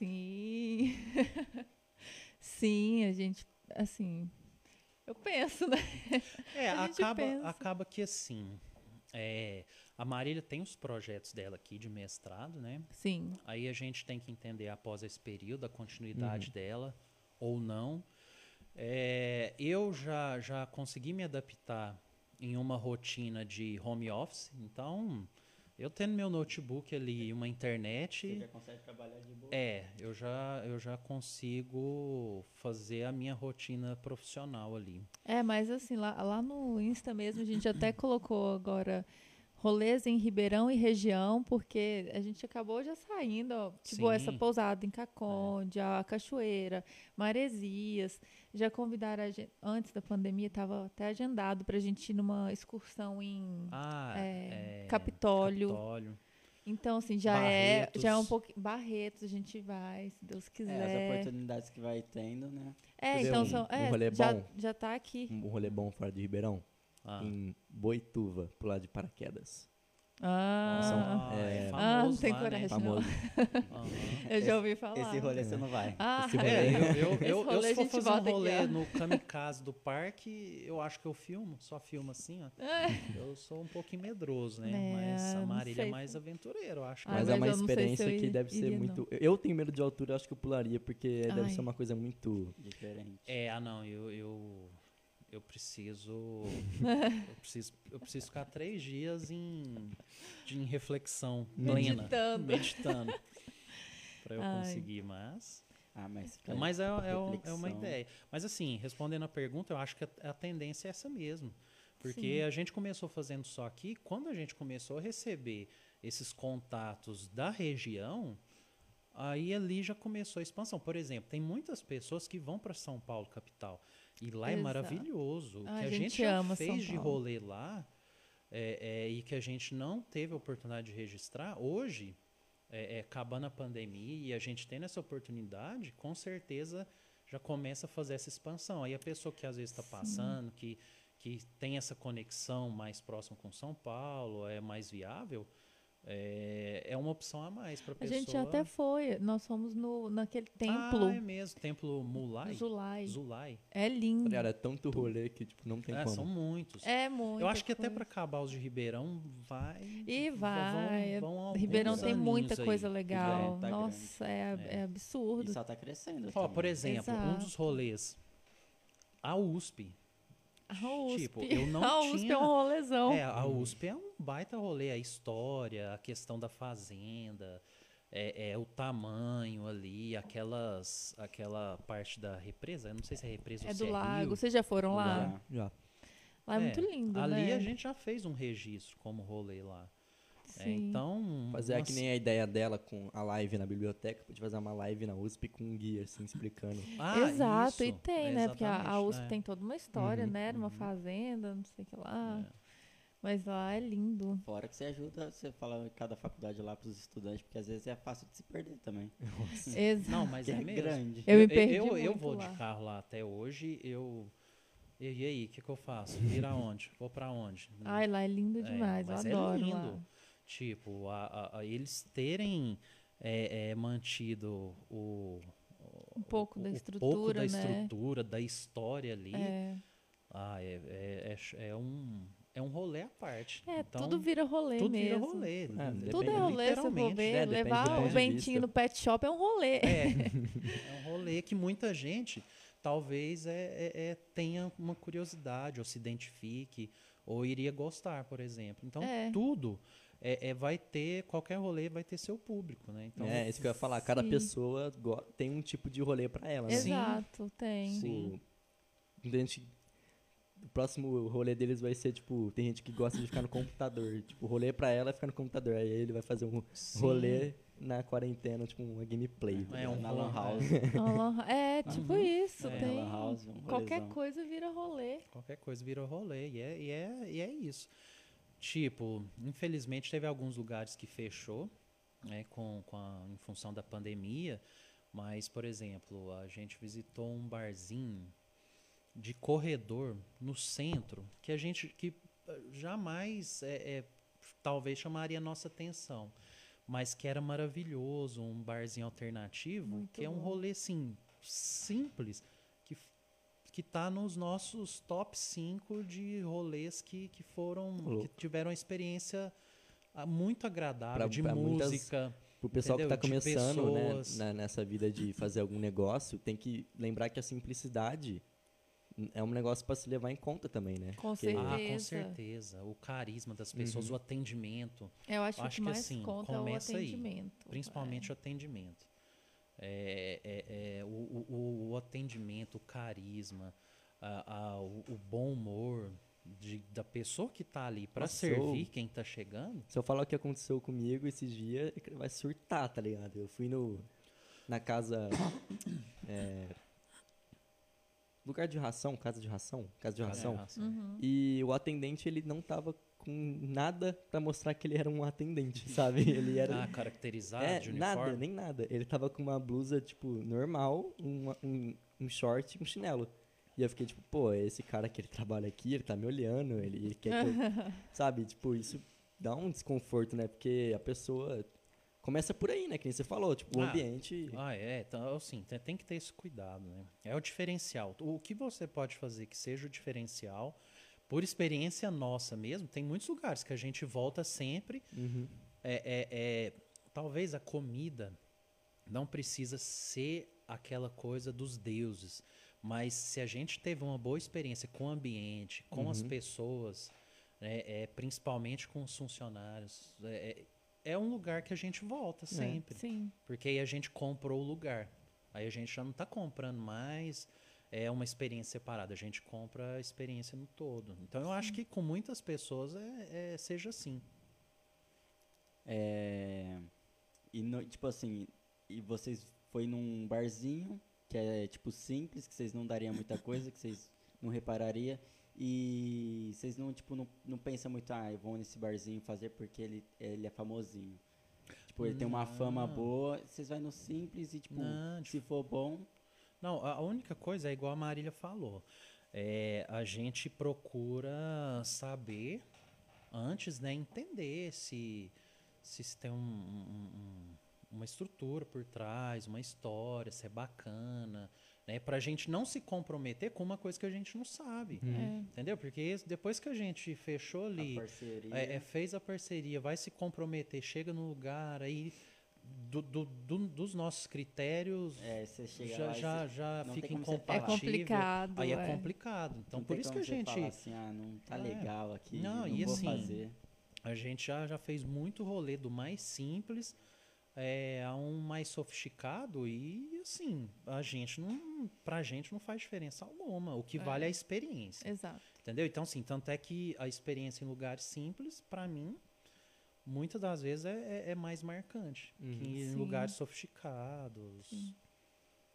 Sim. Sim, a gente, assim, eu penso, né? É, acaba, pensa. acaba que assim, é, a Marília tem os projetos dela aqui de mestrado, né? Sim. Aí a gente tem que entender após esse período a continuidade Uhum. dela ou não. É, eu já, já consegui me adaptar em uma rotina de home office, então eu tendo meu notebook ali e uma internet, consegue trabalhar de boa. é, eu já, eu já consigo fazer a minha rotina profissional ali. É, mas assim, lá, lá no Insta mesmo, a gente até colocou agora rolês em Ribeirão e região, porque a gente acabou já saindo, ó, tipo, essa Sim. pousada em Caconde, a Cachoeira, Maresias. Já convidaram a gente, antes da pandemia, estava até agendado para a gente ir numa excursão em Ah, É, é, Capitólio. Capitólio. Então, assim, já é, já é um Barretos. pouquinho. Barretos, a gente vai, se Deus É, as quiser. oportunidades que vai tendo, né? É, Quer então um- são. um É, rolê já, bom? já tá aqui. Um rolê bom fora de Ribeirão? Ah. Em Boituva, pular de paraquedas. Ah, Ah, é- é Ah, não famoso tem lá, né? coragem. Famoso. Aham. eu já ouvi falar. Esse rolê você não vai. Ah, Esse É, rolê. eu, eu, Esse eu, eu, rolê se a for fazer um aqui, rolê ó. no kamikaze do parque, eu acho que eu filmo, só filmo assim, ó. Eu sou um pouquinho medroso, né? É, Mas a não Marília é mais aventureira, eu acho. que Ai, Mas é uma mas eu não se experiência eu que ir- deve ser muito. Eu tenho medo de altura, eu acho que eu pularia, porque deve Ai. ser uma coisa muito. Diferente. É, ah não, eu, eu, eu preciso. eu preciso. Eu preciso ficar três dias em, de, em reflexão plena. Meditando. Meditando. pra eu Ai. conseguir, mas. Ah, mas Mas é, é, é uma ideia. Mas assim, respondendo a pergunta, eu acho que a, a tendência é essa mesmo. Porque Sim. a gente começou fazendo só aqui, quando a gente começou a receber esses contatos da região, aí ali já começou a expansão. Por exemplo, tem muitas pessoas que vão para São Paulo, capital. E lá é Exato. maravilhoso. O Ah, que a gente gente fez de rolê lá é, é, e que a gente não teve a oportunidade de registrar, hoje, é, é, acabando a pandemia e a gente tendo essa oportunidade, com certeza já começa a fazer essa expansão. Aí a pessoa que às vezes está passando, que, que tem essa conexão mais próxima com São Paulo, é mais viável, é, é uma opção a mais para a A pessoa. gente até foi. Nós fomos no, naquele templo. Ah, é mesmo, templo Mulai. Zulai. Zulai. É lindo. Cara, é tanto rolê que, tipo, não tem É, como. são muitos. É muito. Eu acho que até para acabar os de Ribeirão vai. E vai. Vão, vão Ribeirão tem muita aí. coisa legal. tá Nossa, é, É. é absurdo. E só tá crescendo. Ó, por exemplo, um Exato. dos rolês. A USP. A USP. Tipo, eu não a USP tinha- é um rolezão. É, a USP é um baita rolê. A história, a questão da fazenda, é, é o tamanho ali, aquelas, aquela parte da represa. Eu não sei se é represa É ou se do é lago. rio. Vocês já foram lá? Já. Já. Lá é, muito lindo, Ali né? a gente já fez um registro como rolê lá. É, então. Fazer é umas- que nem a ideia dela com a live na biblioteca, pode fazer uma live na USP com um guia, assim, explicando. Ah, Exato, e isso, tem, né? Porque a, a USP é. tem toda uma história, Uhum, né? Era uma uhum. fazenda, não sei o que lá. É. Mas lá é lindo. Fora que você ajuda, você fala cada faculdade lá pros estudantes, porque às vezes é fácil de se perder também. Exato. Não, mas é é mesmo. grande. Eu me Eu- perdi eu, eu muito vou lá. de carro lá até hoje. Eu E, e aí, o que, que eu faço? Vira onde? Vou pra onde? Ai, lá é lindo É, demais, eu mas é adoro lindo. lá. Tipo, a- a- a eles terem é, é, mantido o. Um pouco da o- o estrutura, pouco da né? estrutura, da história ali. É, Ah, é, é, é é um, é um rolê à parte. É, Então, tudo vira rolê tudo mesmo. vira rolê. Tudo Depende- é rolê, se eu for ver. né? Levar o Bentinho no pet shop é um rolê. É, é um rolê que muita gente talvez é, é- é- tenha uma curiosidade, ou se identifique, ou iria gostar, por exemplo. Então, É. tudo é, é- vai ter, qualquer rolê vai ter seu público, né? Então, é, isso que eu ia falar. Cada Sim. pessoa tem um tipo de rolê pra ela, né? Sim. Exato, tem. Sim. Gente, o próximo rolê deles vai ser, tipo, tem gente que gosta de ficar no computador. Tipo, o rolê pra ela é ficar no computador. Aí ele vai fazer um sim. rolê na quarentena, tipo, uma gameplay. É, um ligado? na lan house. Aham, É, tipo Uhum. isso, É, tem. house, um Qualquer coisa vira rolê. Qualquer coisa virou rolê. E é, e é, e é isso. Tipo, infelizmente teve alguns lugares que fechou, né, com, com a- em função da pandemia. Mas, por exemplo, a gente visitou um barzinho de corredor no centro que a gente que eh, jamais é, é, talvez chamaria a nossa atenção. Mas que era maravilhoso, um barzinho alternativo, Muito que é um bom. rolê assim, simples, que que tá nos nossos top 5 de rolês que, que foram Louco. que tiveram uma experiência ah, muito agradável Pra- de pra muitas- música. Pro pessoal Entendeu? que tá De começando né, na- nessa vida de fazer algum negócio, tem que lembrar que a simplicidade é um negócio pra se levar em conta também, né? Com Porque- certeza. Ah, com certeza. O carisma das pessoas, Uhum. o atendimento, Eu acho, Acho que que mais assim, conta é o começa aí, atendimento. principalmente o atendimento. É, é- é, o, o- o- atendimento, o carisma, a- a- o, o bom humor de- da pessoa que tá ali para servir quem tá chegando. Se eu falar o que aconteceu comigo esses dias, vai surtar, tá ligado? Eu fui no na casa é, lugar de ração, casa de ração, casa de ração. Ração. Uhum. E o atendente ele não tava com nada pra mostrar que ele era um atendente, sabe? Ele era Ah, caracterizado é, de nada, uniforme. nem nada. Ele tava com uma blusa tipo normal, uma- um, um short e um chinelo. E eu fiquei tipo, pô, esse cara que ele trabalha aqui, ele tá me olhando, ele, ele quer que eu, sabe? Tipo, isso dá um desconforto, né? Porque a pessoa começa por aí, né? Que nem você falou, tipo, o Ah, ambiente. Ah, é. Então, assim, tem que ter esse cuidado, né? É o diferencial. O que você pode fazer que seja o diferencial, por experiência nossa mesmo, tem muitos lugares que a gente volta sempre. Uhum. É, é- é- talvez a comida não precisa ser aquela coisa dos deuses, mas se a gente teve uma boa experiência com o ambiente, com as Uhum. pessoas, né, é, principalmente com os funcionários, é, é- é um lugar que a gente volta sempre. Sim. Porque aí a gente comprou o lugar. Aí a gente já não está comprando mais é uma experiência separada, a gente compra a experiência no todo. Então eu acho que com muitas pessoas é, é- seja assim. É, e no- tipo assim, e vocês foi num barzinho que é tipo simples, que vocês não dariam muita coisa, que vocês não reparariam e vocês não tipo não, não pensam muito, ah, eu vou nesse barzinho fazer porque ele ele é famosinho. Tipo, ele tem uma fama Não. boa, vocês vai no simples e tipo, Não, se for bom, Não, a única coisa é igual a Marília falou. É, a gente procura saber antes, né, entender se, se tem um- um- um- uma estrutura por trás, uma história, se é bacana, né, para a gente não se comprometer com uma coisa que a gente não sabe, É. entendeu? Porque depois que a gente fechou ali, a parceria. é, é, fez a parceria, vai se comprometer, chega no lugar, aí do- do- do- dos nossos critérios É, você chega já, lá já, você- já não fica você É incompatível. complicado. Aí é é. complicado. Então, não por isso que a gente, assim, ah, não tá É. legal aqui, Não, não, e vou assim, fazer. a gente já, já fez muito rolê do mais simples é, a um mais sofisticado e, assim, a gente não, pra gente não faz diferença alguma. O que É. vale é a experiência. Exato. Entendeu? Então, assim, tanto é que a experiência em lugares simples, pra mim, muitas das vezes é, é- é mais marcante Uhum. que em Sim. lugares sofisticados,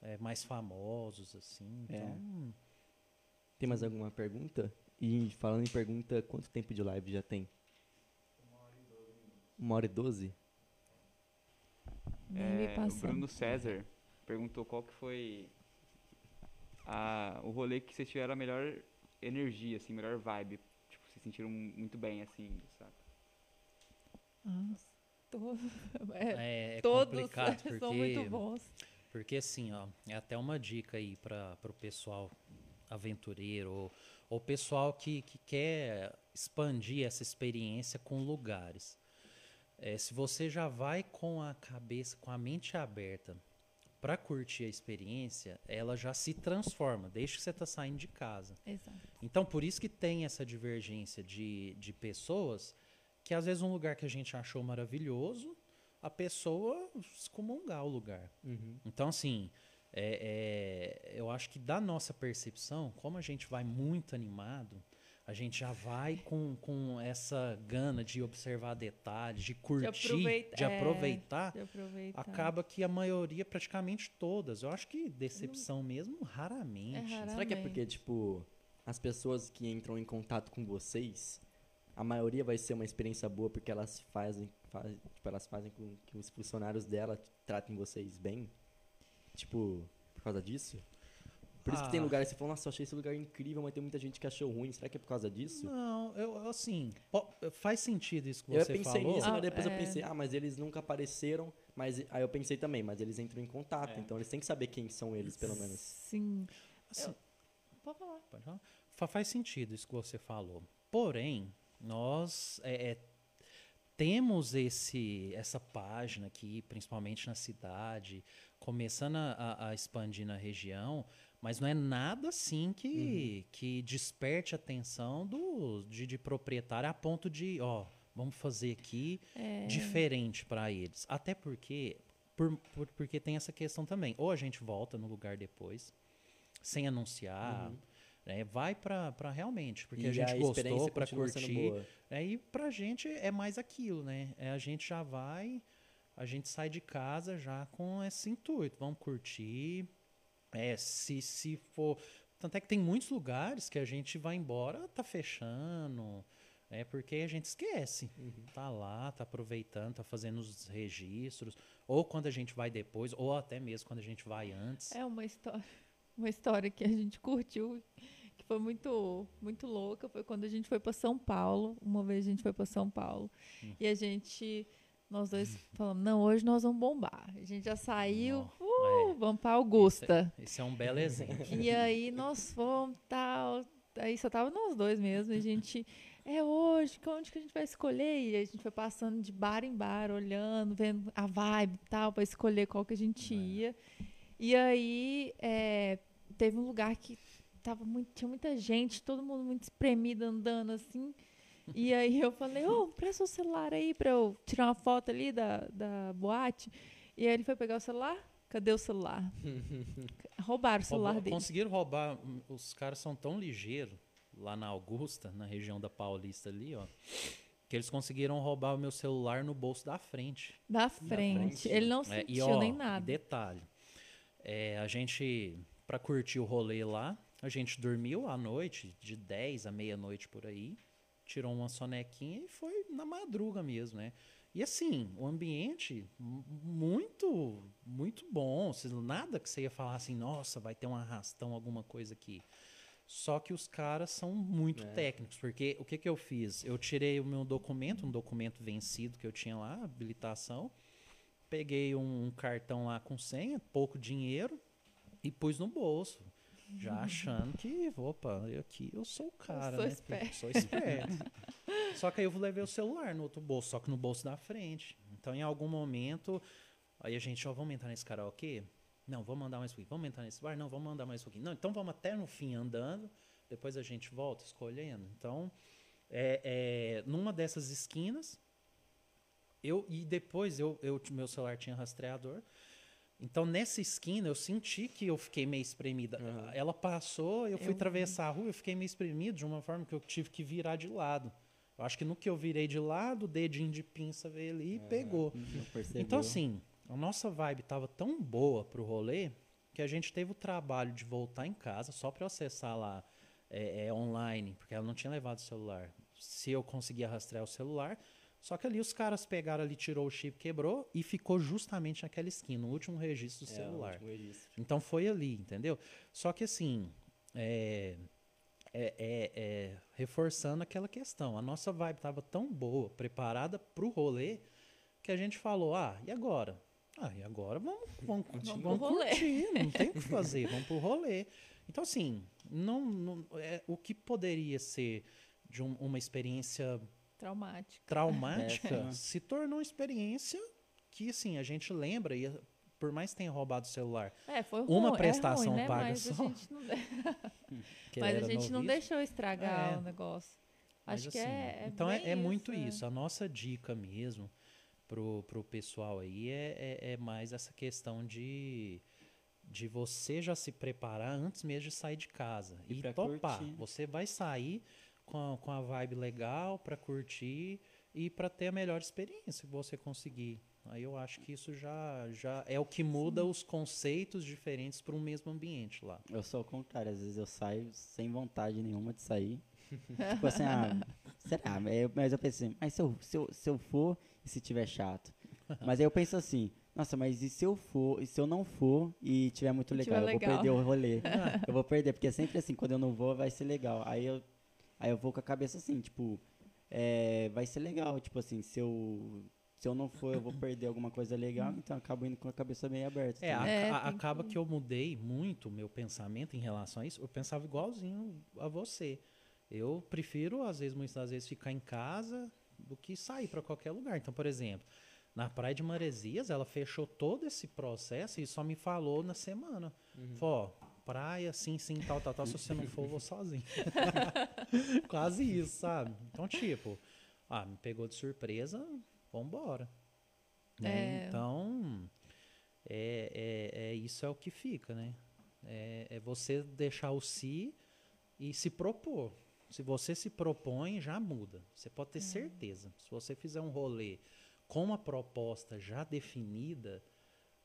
é, mais famosos, assim. É. Então, Tem mais alguma pergunta? E falando em pergunta, quanto tempo de live já tem? Uma hora e doze? Nem me É, o. Bruno César perguntou qual que foi a, o rolê que vocês tiveram a melhor energia, assim, melhor vibe? Tipo, se sentiram muito bem, assim, saca? To- é, É, é todos complicado porque são muito bons. Porque assim, ó, é até uma dica aí para o pessoal aventureiro ou, ou pessoal que, que quer expandir essa experiência com lugares. É, se você já vai com a cabeça, com a mente aberta para curtir a experiência, ela já se transforma, desde que você está saindo de casa. Exato. Então, por isso que tem essa divergência de, de pessoas que às vezes um lugar que a gente achou maravilhoso, a pessoa excomungar o lugar. Uhum. Então, assim, é- é, eu acho que da nossa percepção, como a gente vai muito animado, a gente já vai com, com essa gana de observar detalhes, de curtir, de, aproveita- é, aproveitar, De aproveitar. acaba que a maioria, praticamente todas, eu acho que decepção mesmo, raramente. É raro. Será que é porque, tipo, as pessoas que entram em contato com vocês, a maioria vai ser uma experiência boa porque elas fazem, faz, tipo, elas fazem com que os funcionários dela tratem vocês bem? Tipo, por causa disso? Por isso que tem Ah. lugares que você fala, nossa, eu achei esse lugar incrível, mas tem muita gente que achou ruim. Será que é por causa disso? Não, eu, assim, faz sentido isso que eu você pensei falou. nisso, Ah, mas depois eu é. pensei, ah, mas eles nunca apareceram. Mas aí eu pensei também, mas eles entram em contato, É. então eles têm que saber quem são eles, pelo menos. Sim. Assim, Pode falar. Pode falar? Fa- Faz sentido isso que você falou. Porém, nós é, é, temos esse, essa página aqui, principalmente na cidade, começando a, a- expandir na região, mas não é nada assim que, que desperte a atenção do, de, de proprietário a ponto de, ó, vamos fazer aqui É, diferente para eles. Até porque, por, por- porque tem essa questão também. Ou a gente volta no lugar depois, sem anunciar, né? vai para realmente, porque E a gente experiência gostou para curtir. boa. Aí pra gente é mais aquilo, né? É, a gente já vai, a gente sai de casa já com esse intuito, vamos curtir. É, se, se for. Tanto é que tem muitos lugares que a gente vai embora, tá fechando. É porque a gente esquece. Tá lá, tá aproveitando, tá fazendo os registros. Ou quando a gente vai depois, ou até mesmo quando a gente vai antes. É uma história, uma história que a gente curtiu, que foi muito, muito louca. Foi quando a gente foi para São Paulo. Uma vez a gente foi para São Paulo Hum. e a gente, nós dois falamos, não, hoje nós vamos bombar. A gente já saiu, Nó, uh, é. vamos para Augusta. Esse é um belo exemplo. E aí nós fomos, tal. Aí só tava nós dois mesmo. A gente, é hoje, onde que a gente vai escolher? E a gente foi passando de bar em bar, olhando, vendo a vibe e tal, para escolher qual que a gente É. E aí é, teve um lugar que tava muito, tinha muita gente, todo mundo muito espremido andando assim. E aí eu falei, ô, presta o celular aí pra eu tirar uma foto ali da, da boate. E aí ele foi pegar o celular. Cadê o celular? Roubaram o celular Roubou- dele. Conseguiram roubar. Os caras são tão ligeiros lá na Augusta, na região da Paulista ali, ó. Que eles conseguiram roubar o meu celular no bolso da frente. Da frente. frente. Ele não É, e sentiu ó, nem e nada. detalhe. É, a gente, pra curtir o rolê lá, a gente dormiu à noite, de 10 à meia-noite por aí, tirou uma sonequinha e foi na madruga mesmo, né? E assim, o ambiente mu- muito, muito bom. Cê- Nada que você ia falar assim, nossa, vai ter um arrastão, alguma coisa aqui. Só que os caras são muito É. técnicos, porque o que, que eu fiz? Eu tirei o meu documento, um documento vencido que eu tinha lá, habilitação, peguei um, um cartão lá com senha, pouco dinheiro, e pus no bolso. Já achando que, opa, eu aqui eu sou o cara, sou né? esperto. Sou esperto. só que aí eu levei o celular no outro bolso, só que no bolso da frente. Então, em algum momento, aí a gente, ó, vamos entrar nesse karaokê? Não, vamos andar mais um pouquinho. Vamos entrar nesse bar? Não, vamos andar mais um pouquinho. Não, então vamos até no fim andando, depois a gente volta escolhendo. Então, é, é, numa dessas esquinas, eu e depois eu, eu meu celular tinha rastreador. Então nessa esquina eu senti que eu fiquei meio espremida. Aham. Ela passou, eu fui Eu atravessar a rua, eu fiquei meio espremido de uma forma que eu tive que virar de lado. Eu acho que no que eu virei de lado, o dedinho de pinça veio ali e pegou. Não percebeu. Então, assim, a nossa vibe tava tão boa pro rolê que a gente teve o trabalho de voltar em casa só para acessar lá é, é, online, porque ela não tinha levado o celular. Se eu conseguia rastrear o celular, só que ali os caras pegaram ali, tirou o chip, quebrou e ficou justamente naquela esquina, no último registro do É, o celular. último registro. Então foi ali, entendeu? Só que assim, é, é, é- é reforçando aquela questão. A nossa vibe estava tão boa, preparada para o rolê, que a gente falou, ah, e agora? Ah, e agora vamos, vamos, Vamos pro vamos rolê. curtir, não tem o que fazer, vamos pro rolê. Então, assim, não, não- é, o que poderia ser de um- uma experiência Traumático. traumática Péssima. se tornou uma experiência que, assim, a gente lembra, e por mais que tenha roubado o celular, É, foi Uma ruim, prestação é ruim, né? paga Mas só. a gente não, mas a gente não deixou estragar É. o negócio. Mas, Acho que assim, é, é Então é, é muito é. isso. A nossa dica mesmo pro, pro pessoal aí é, é, é mais essa questão de, de você já se preparar antes mesmo de sair de casa. E E, topar. curtir. Você vai sair com a, com a vibe legal para curtir e para ter a melhor experiência que você conseguir. Aí eu acho que isso já, já é o que muda os conceitos diferentes para um mesmo ambiente lá. Eu sou o contrário, às vezes eu saio sem vontade nenhuma de sair. tipo assim, ah, será? Mas eu- Mas eu pensei, mas se eu, se, eu, se eu for e se tiver chato? Mas aí eu penso assim, nossa, mas e se eu for, e se eu não for e tiver muito legal? tiver eu vou perder o rolê. eu vou perder, porque é sempre assim, quando eu não vou, vai ser legal. Aí eu, aí eu vou com a cabeça assim, tipo, é, vai ser legal, tipo assim, se eu. Se eu não for, eu vou perder alguma coisa legal, então eu acabo indo com a cabeça meio aberta. É, a- É, a- acaba que- que eu mudei muito o meu pensamento em relação a isso. Eu pensava igualzinho a você. Eu prefiro, às vezes, muitas das vezes, ficar em casa do que sair para qualquer lugar. Então, por exemplo, na Praia de Maresias, ela fechou todo esse processo e só me falou na semana. Falou, ó, praia, sim, sim, tal, tal, tal. Se você não for, eu vou sozinho. Quase isso, sabe? Então, tipo, ah, me pegou de surpresa, vambora. Né? É. Então, é, é, é isso é o que fica, né? É, é você deixar o si e se propor. Se você se propõe, já muda. Você pode É. ter certeza. Se você fizer um rolê com uma proposta já definida,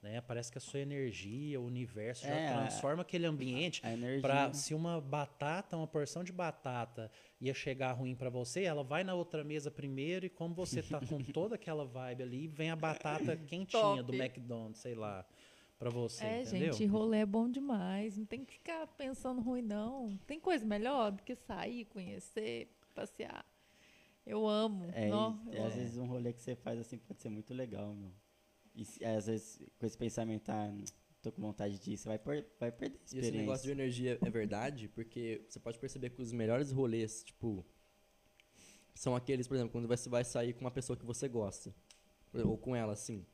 né? Parece que a sua energia, o universo já É, transforma aquele ambiente A energia. Pra, se uma batata, uma porção de batata ia chegar ruim pra você, ela vai na outra mesa primeiro e como você tá com toda aquela vibe ali, vem a batata quentinha do. McDonald's, sei lá, pra você, É, entendeu? gente, rolê é bom demais. Não tem que ficar pensando ruim, não. Tem coisa melhor do que sair, conhecer, passear. Eu amo. É, e, eu às vezes um rolê que você faz assim pode ser muito legal, meu. E às vezes com esse pensamento, ah, tô com vontade você vai, per vai perder a E esse experiência. negócio de energia é verdade, porque você pode perceber que os melhores rolês, tipo, são aqueles, por exemplo, quando você vai sair com uma pessoa que você gosta. Ou com ela, assim.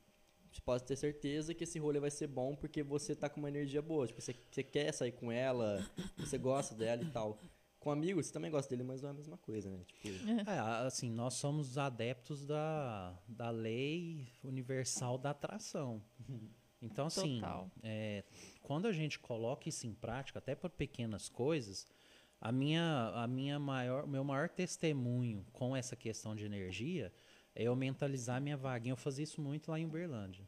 Você pode ter certeza que esse rolê vai ser bom porque você tá com uma energia boa. Tipo, você, você quer sair com ela, você gosta dela e tal. Com amigos, você também gosta dele, mas não é a mesma coisa, né? Tipo, É, assim, nós somos adeptos da, da lei universal da atração. Então, assim, é, quando a gente coloca isso em prática, até por pequenas coisas, a minha, a minha maior, meu maior testemunho com essa questão de energia é eu mentalizar minha vaguinha. Eu fazia isso muito lá em Uberlândia.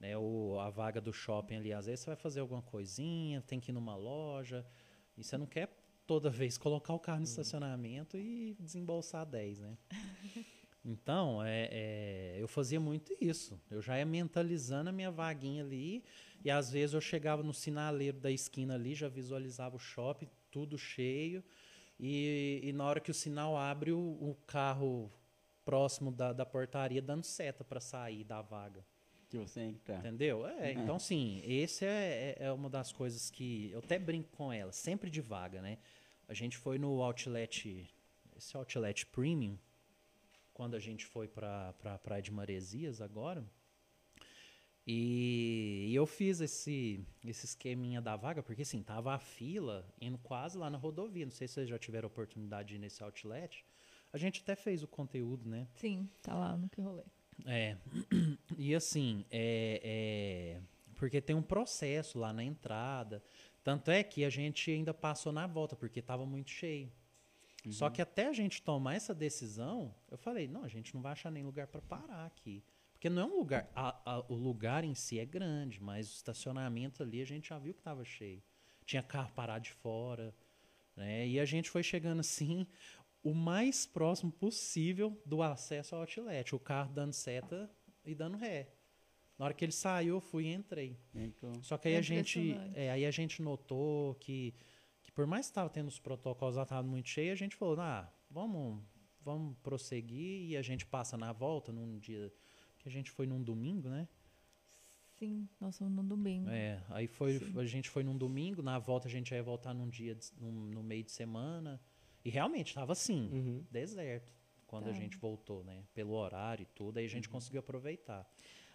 Né, o, a vaga do shopping ali, às vezes você vai fazer alguma coisinha, tem que ir numa loja, e você não quer toda vez colocar o carro no estacionamento e desembolsar 10, né? Então, é, é, eu fazia muito isso. Eu já ia mentalizando a minha vaguinha ali. E às vezes eu chegava no sinaleiro da esquina ali, já visualizava o shopping, tudo cheio. E, e na hora que o sinal abre, o, o carro próximo da, da portaria dando seta para sair da vaga. Que você entra. Entendeu? É, então, sim, esse é, é, é uma das coisas que eu até brinco com ela, sempre de vaga, né? A gente foi no outlet, esse outlet premium, quando a gente foi para a Praia de Maresias agora. E, e eu fiz esse, esse esqueminha da vaga, porque assim, tava a fila indo quase lá na rodovia. Não sei se vocês já tiveram oportunidade de ir nesse outlet. A gente até fez o conteúdo, né? Sim, tá lá no que rolê. É. E assim, é, é, porque tem um processo lá na entrada. Tanto é que a gente ainda passou na volta, porque estava muito cheio. Só que até a gente tomar essa decisão, eu falei, não, a gente não vai achar nem lugar para parar aqui. Porque não é um lugar. a- a- o lugar em si é grande, mas o estacionamento ali a gente já viu que estava cheio. Tinha carro parado de fora. Né? E a gente foi chegando assim, o mais próximo possível do acesso ao outlet. O carro dando seta e dando ré. Na hora que ele saiu, eu fui e entrei. Entrou. Só que aí É a gente, é, aí a gente notou que, que por mais que estava tendo os protocolos lá, estava muito cheio, a gente falou, ah, vamos, vamos prosseguir e a gente passa na volta num dia que a gente foi num domingo, né? Sim, nós fomos no domingo. É, aí foi, a gente foi num domingo, na volta a gente ia voltar num dia, de- num, no meio de semana. E realmente estava assim, Uhum. deserto, quando a Tá. gente voltou, né? Pelo horário e tudo, aí a Uhum. gente conseguiu aproveitar.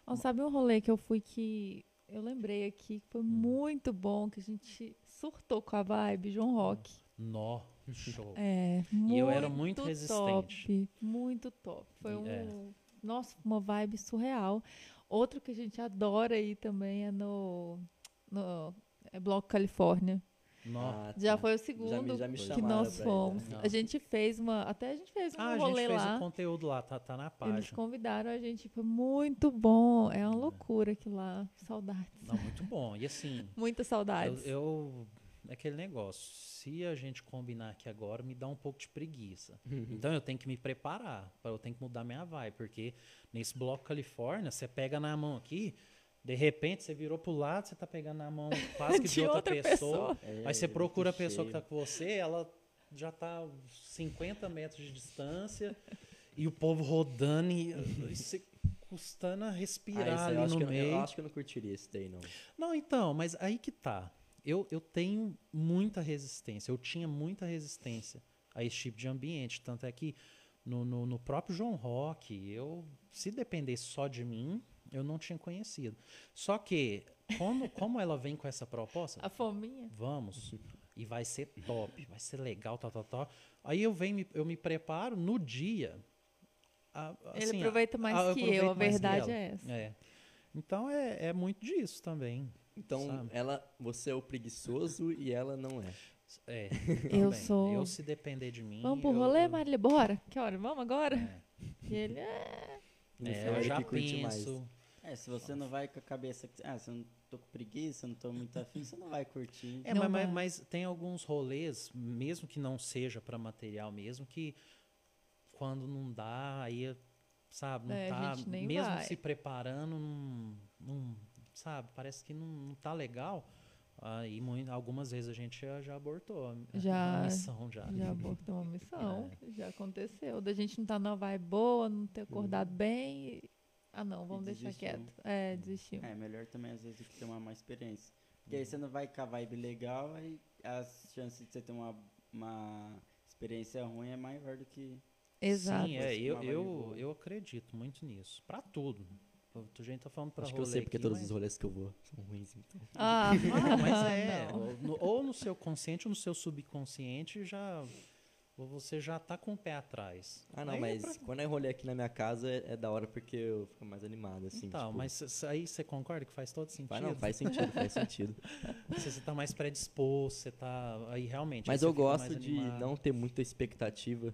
Ó, sabe um rolê que eu fui que eu lembrei aqui que foi muito bom, que a gente surtou com a vibe, João Rock. Nó, show. É, E eu era muito resistente. Top, muito top. Foi um, é. nossa, uma vibe surreal. Outro que a gente adora aí também é no, no é Bloco Califórnia. Ah, Já foi o segundo já me que chamaram nós pra ir, fomos. né? A gente fez uma, até a gente fez um Ah, a gente rolê fez lá. o conteúdo lá, tá, tá na Eles página. convidaram a gente, foi muito bom. É uma loucura aquilo lá. Saudades. Não, muito bom. E assim, Muitas eu, saudades. eu. É aquele negócio. Se a gente combinar aqui agora, me dá um pouco de preguiça. Uhum. Então eu tenho que me preparar. Eu tenho que mudar minha vibe. Porque nesse bloco Califórnia, você pega na mão aqui. De repente, você virou pro lado, você tá pegando na mão quase que de, De outra, outra pessoa. É, Aí você procura a pessoa que tá com você, ela já tá 50 metros de distância. e o povo rodando e, e você custando a Ah, respirar esse ali eu, acho no que eu, meio. eu acho que eu não curtiria esse daí, não. Não, então, mas aí que tá. Eu, eu tenho muita resistência, eu tinha muita resistência a esse tipo de ambiente. Tanto é que no, no, no próprio João Rock, eu, se dependesse só de mim, eu não tinha conhecido. Só que, como, como ela vem com essa proposta, A fominha. vamos, e vai ser top, vai ser legal, tal, tal, tal. Aí eu venho, me- eu me preparo no dia. a- Ele assim, aproveita mais a- eu que eu, a verdade é essa. É. Então é, é muito disso também. Então, Sabe? ela, você é o preguiçoso e ela não é. É, Eu também. sou- Eu, se depender de mim. Vamos pro eu- rolê, eu- Marília? Bora? Que hora? Vamos agora? É, E ele, é. No é, final, eu já curte mais. É, se você não vai com a cabeça. que- Ah, se eu não tô com preguiça, eu não tô muito afim, você não vai curtir. É, Não mas, mas- mas tem alguns rolês, mesmo que não seja para material mesmo, que quando não dá, aí, sabe, não É, a tá. gente nem mesmo vai. se preparando, não, não- sabe, parece que não, não tá legal. Aí mui- algumas vezes a gente já, já abortou a, a Já- missão já. Já abortou uma missão. É. Já aconteceu. Da gente não tá numa vibe boa, não ter acordado bem. Ah, não, vamos deixar quieto. É, desistiu. É, melhor também às vezes do que ter uma má experiência. Porque aí você não vai com a vibe legal, aí as chances de você ter uma, uma experiência ruim é maior do que. Exato. Sim, é, eu, eu, eu acredito muito nisso. Pra tudo. A gente tá falando pra Acho que eu sei porque aqui, todos mas- os rolês que eu vou são ruins, então. Ah, Ah, mas é. não. ou no, ou no seu consciente ou no seu subconsciente já. Ou Você já tá com o pé atrás. Ah, não, Aí é mas pra- quando é rolê aqui na minha casa é, é da hora porque eu fico mais animado, assim. Então, tipo, mas aí você concorda que faz todo sentido? Faz, não, faz sentido, faz sentido. Você, você tá mais predisposto, você tá. Aí realmente. aí Mas você eu gosto de animado. não ter muita expectativa,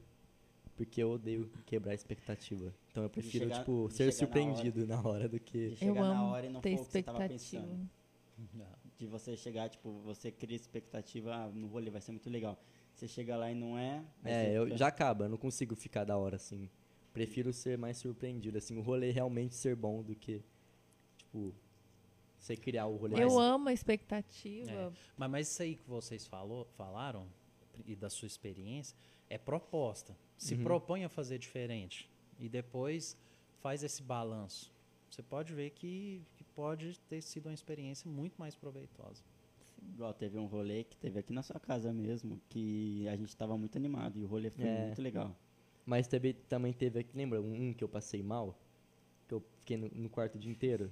porque eu odeio quebrar a expectativa. Então eu prefiro, chegar- tipo, ser chegar na hora. surpreendido na hora do que. De chegar eu na amo hora e não ter for o que você tava expectativa. pensando. De você chegar, tipo, você cria expectativa, ah, no rolê vai ser muito legal. Você chega lá e não é. É, eu, fica- já acaba, eu não consigo ficar da hora, assim. Prefiro ser mais surpreendido, assim, o rolê realmente ser bom do que, tipo, você criar o rolê. Eu mais- amo a expectativa. Mas, mas isso aí que vocês falou, falaram, e da sua experiência, é proposta. Se Uhum. propõe a fazer diferente. E depois faz esse balanço. Você pode ver que, que pode ter sido uma experiência muito mais proveitosa. Igual teve um rolê que teve aqui na sua casa mesmo, que a gente tava muito animado e o rolê foi É. muito legal. Mas também, também teve aqui, lembra um que eu passei mal? Que eu fiquei no, no quarto o dia inteiro?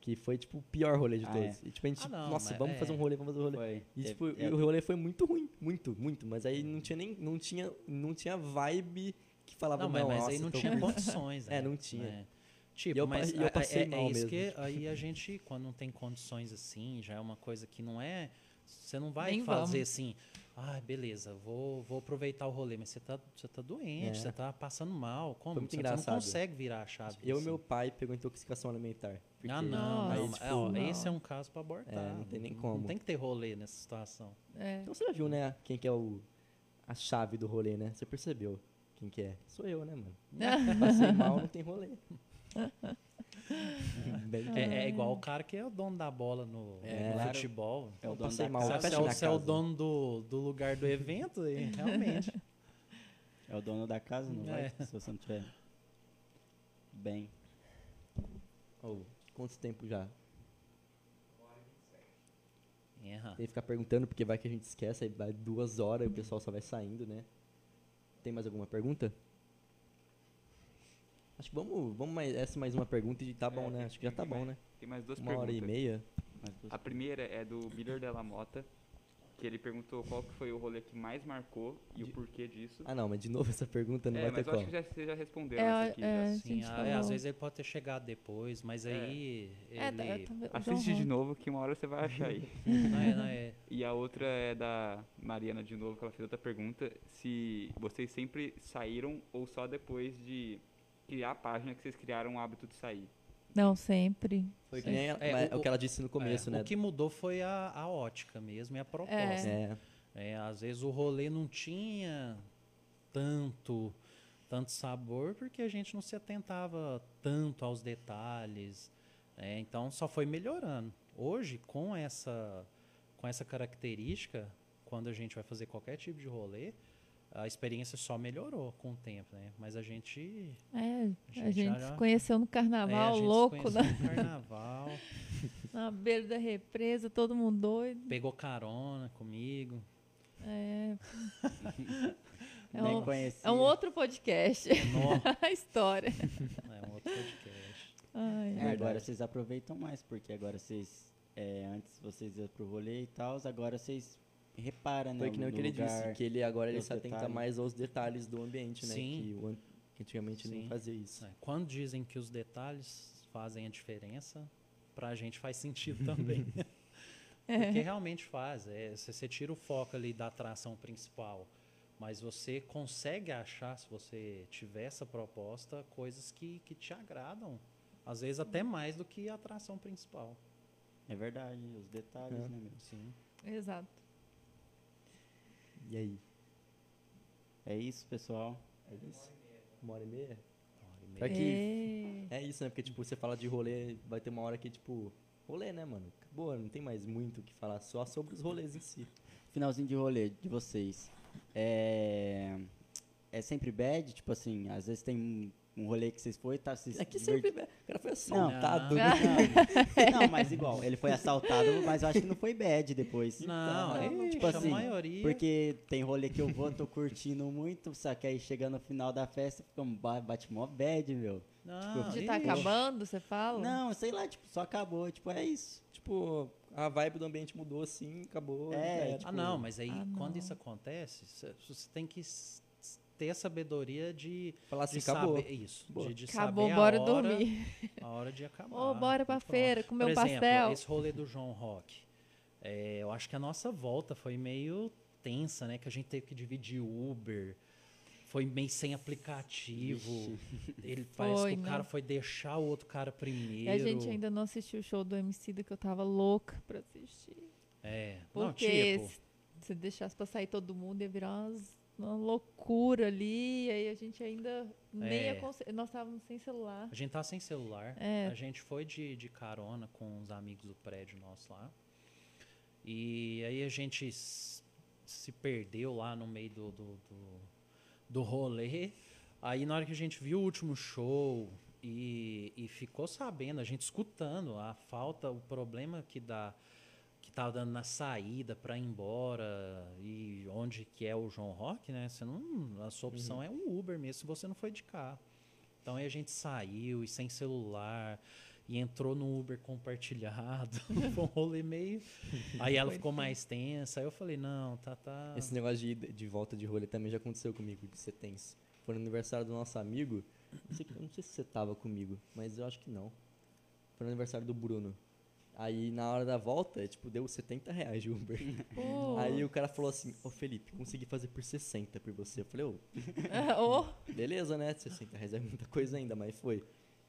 Que foi, tipo, o pior rolê de Ah, todos. E, tipo, a gente, Ah, não, nossa, mas vamos é. fazer um rolê, vamos fazer um rolê. Foi. E, tipo, é, e o rolê foi muito ruim, muito, muito. Mas aí não tinha nem, não tinha, não tinha vibe que falava, Não, não, mas, mas aí nossa, não tinha ruim." condições. É, né? não tinha. É. Tipo, E eu mas e eu passei é, é mal isso mesmo. que aí a gente, quando não tem condições assim, já é uma coisa que não é. Você não vai Nem fazer vamos. assim, ah, beleza, vou, vou aproveitar o rolê, mas você tá, você tá doente, É. você tá passando mal. Como? você, engraçado. não consegue virar a chave. Eu e assim. meu pai pegou intoxicação alimentar. porque- Ah, não, Nossa, não. mas, tipo, ó, não. Esse é um caso pra abortar. É, não tem nem Não como. tem que ter rolê nessa situação. É. Então você já viu, né, quem que é o, a chave do rolê, né? Você percebeu quem que é? Sou eu, né, mano? Passei mal, não tem rolê. É, é igual o cara que é o dono da bola no, É, no claro. futebol. É o dono da mal. Casa. você é, o- você é o casa. dono do, do lugar do evento, e realmente. É o dono da casa, não É. vai? Se você não tiver bem. Ô, quanto tempo já? Erra. Tem que ficar perguntando, porque vai que a gente esquece, aí vai duas horas e o pessoal só vai saindo, né? Tem mais alguma pergunta? Acho que vamos, vamos mais, essa mais uma pergunta e tá bom, né? Acho que já tá bom, né? Tem mais duas Uma hora perguntas. e meia. Mas duas- A primeira é do Miller Della Mota, que ele perguntou qual que foi o rolê que mais marcou e o porquê disso. Ah, não, mas de novo essa pergunta não é, vai mas ter eu acho como. que já, você já respondeu É, essa aqui. é, já. a Sim, falou. é, às vezes ele pode ter chegado depois, mas É. aí É, ele... Assiste de novo que uma hora você vai achar aí. não é, não é. E a outra é da Mariana de novo, que ela fez outra pergunta, se vocês sempre saíram ou só depois de criar a página que vocês criaram o hábito de sair. Não, sempre. Foi que nem ela- É, é o- o que ela disse no começo, É, né? O que mudou foi a, a ótica mesmo e a proposta. É, É, às vezes o rolê não tinha tanto, tanto sabor porque a gente não se atentava tanto aos detalhes. né? então só foi melhorando. Hoje, com essa, com essa característica, quando a gente vai fazer qualquer tipo de rolê, a experiência só melhorou com o tempo, né? Mas a gente. É, a gente gente já- se conheceu no é, a carnaval, gente se louco, conheceu né? no carnaval, na beira da represa, todo mundo doido. pegou carona comigo. É, é, Nem um, conhecia. é um outro podcast. Nó, a história. é um outro podcast. Ai, É, agora vocês aproveitam mais, porque agora vocês. é, antes vocês iam pro rolê e tal, agora vocês reparam, né? foi que nem o no que ele lugar. disse, que ele agora ele se atenta detalhes. mais aos detalhes do ambiente, né? Sim. Que, o que antigamente Sim. nem fazia isso. É, Quando dizem que os detalhes fazem a diferença, pra gente faz sentido também. Porque realmente faz. É, se você tira o foco ali da atração principal, mas você consegue achar, se você tiver essa proposta, coisas que, que te agradam. Às vezes até mais do que a atração principal. É verdade, os detalhes, É. né, meu? Sim. Exato. E aí? É isso, pessoal. É isso? Uma hora e meia? Uma hora e Pra meia. que- É. É isso, né? Porque, tipo, você fala de rolê, vai ter uma hora que, tipo, rolê, né, mano? Acabou, não tem mais muito o que falar, só sobre os rolês em si. Finalzinho de rolê de vocês. É. É sempre bad? Tipo assim, às vezes tem um, rolê que vocês foi, tá se É que diverti- sempre. O cara foi assaltado. Não. né? Não, não, mas igual, ele foi assaltado, mas eu acho que não foi bad depois. Não, Então, é, tipo assim, a maioria. Porque tem rolê que eu vou, tô curtindo muito, só que aí chega no final da festa, fica um ba- bate mó bad, meu. Não, De tá acabando, você fala? Não, sei lá, tipo, só acabou, tipo, é isso. Tipo, a vibe do ambiente mudou assim, acabou. É, já era, Ah, tipo, não, mas aí Ah, quando não. isso acontece, cê- você tem que ter a sabedoria de, Falar assim, de acabou. saber isso, Boa. de, de Acabou, saber bora a hora, dormir. a hora de acabar. Ô, bora pra feira, comer Por um exemplo, pastel. esse rolê do João Rock, é, eu acho que a nossa volta foi meio tensa, né? Que a gente teve que dividir Uber, foi meio sem aplicativo. Ele parece Foi, que o cara não. foi deixar o outro cara primeiro. E a gente ainda não assistiu o show do MC que eu tava louca pra assistir. É, não, Porque tipo, se se deixasse pra sair todo mundo, ia virar umas- uma loucura ali. Aí a gente ainda nem É. Nós estávamos sem celular. A gente tá sem celular. É. A gente foi de, de carona com os amigos do prédio nosso lá. E aí a gente se perdeu lá no meio do, do, do, do rolê. Aí na hora que a gente viu o último show e, e ficou sabendo, a gente escutando a falta, o problema que dá tava dando na saída para ir embora e onde que é o João Rock, né? Você não, a sua opção é um Uber mesmo, se você não foi de carro. Então aí a gente saiu e sem celular e entrou no Uber compartilhado. Foi um rolê meio. Aí ela ficou mais tensa. Aí eu falei, não, tá, tá. Esse negócio de, de volta de rolê também já aconteceu comigo, de ser tenso. Foi no aniversário do nosso amigo. Não sei, não sei se você tava comigo, mas eu acho que não. Foi no aniversário do Bruno. Aí na hora da volta, tipo, deu 70 reais de Uber. Pô. Aí o cara falou assim, ô Felipe, consegui fazer por 60 por você. Eu falei, ô, Ô, beleza, né? 60 reais é muita coisa ainda, mas foi.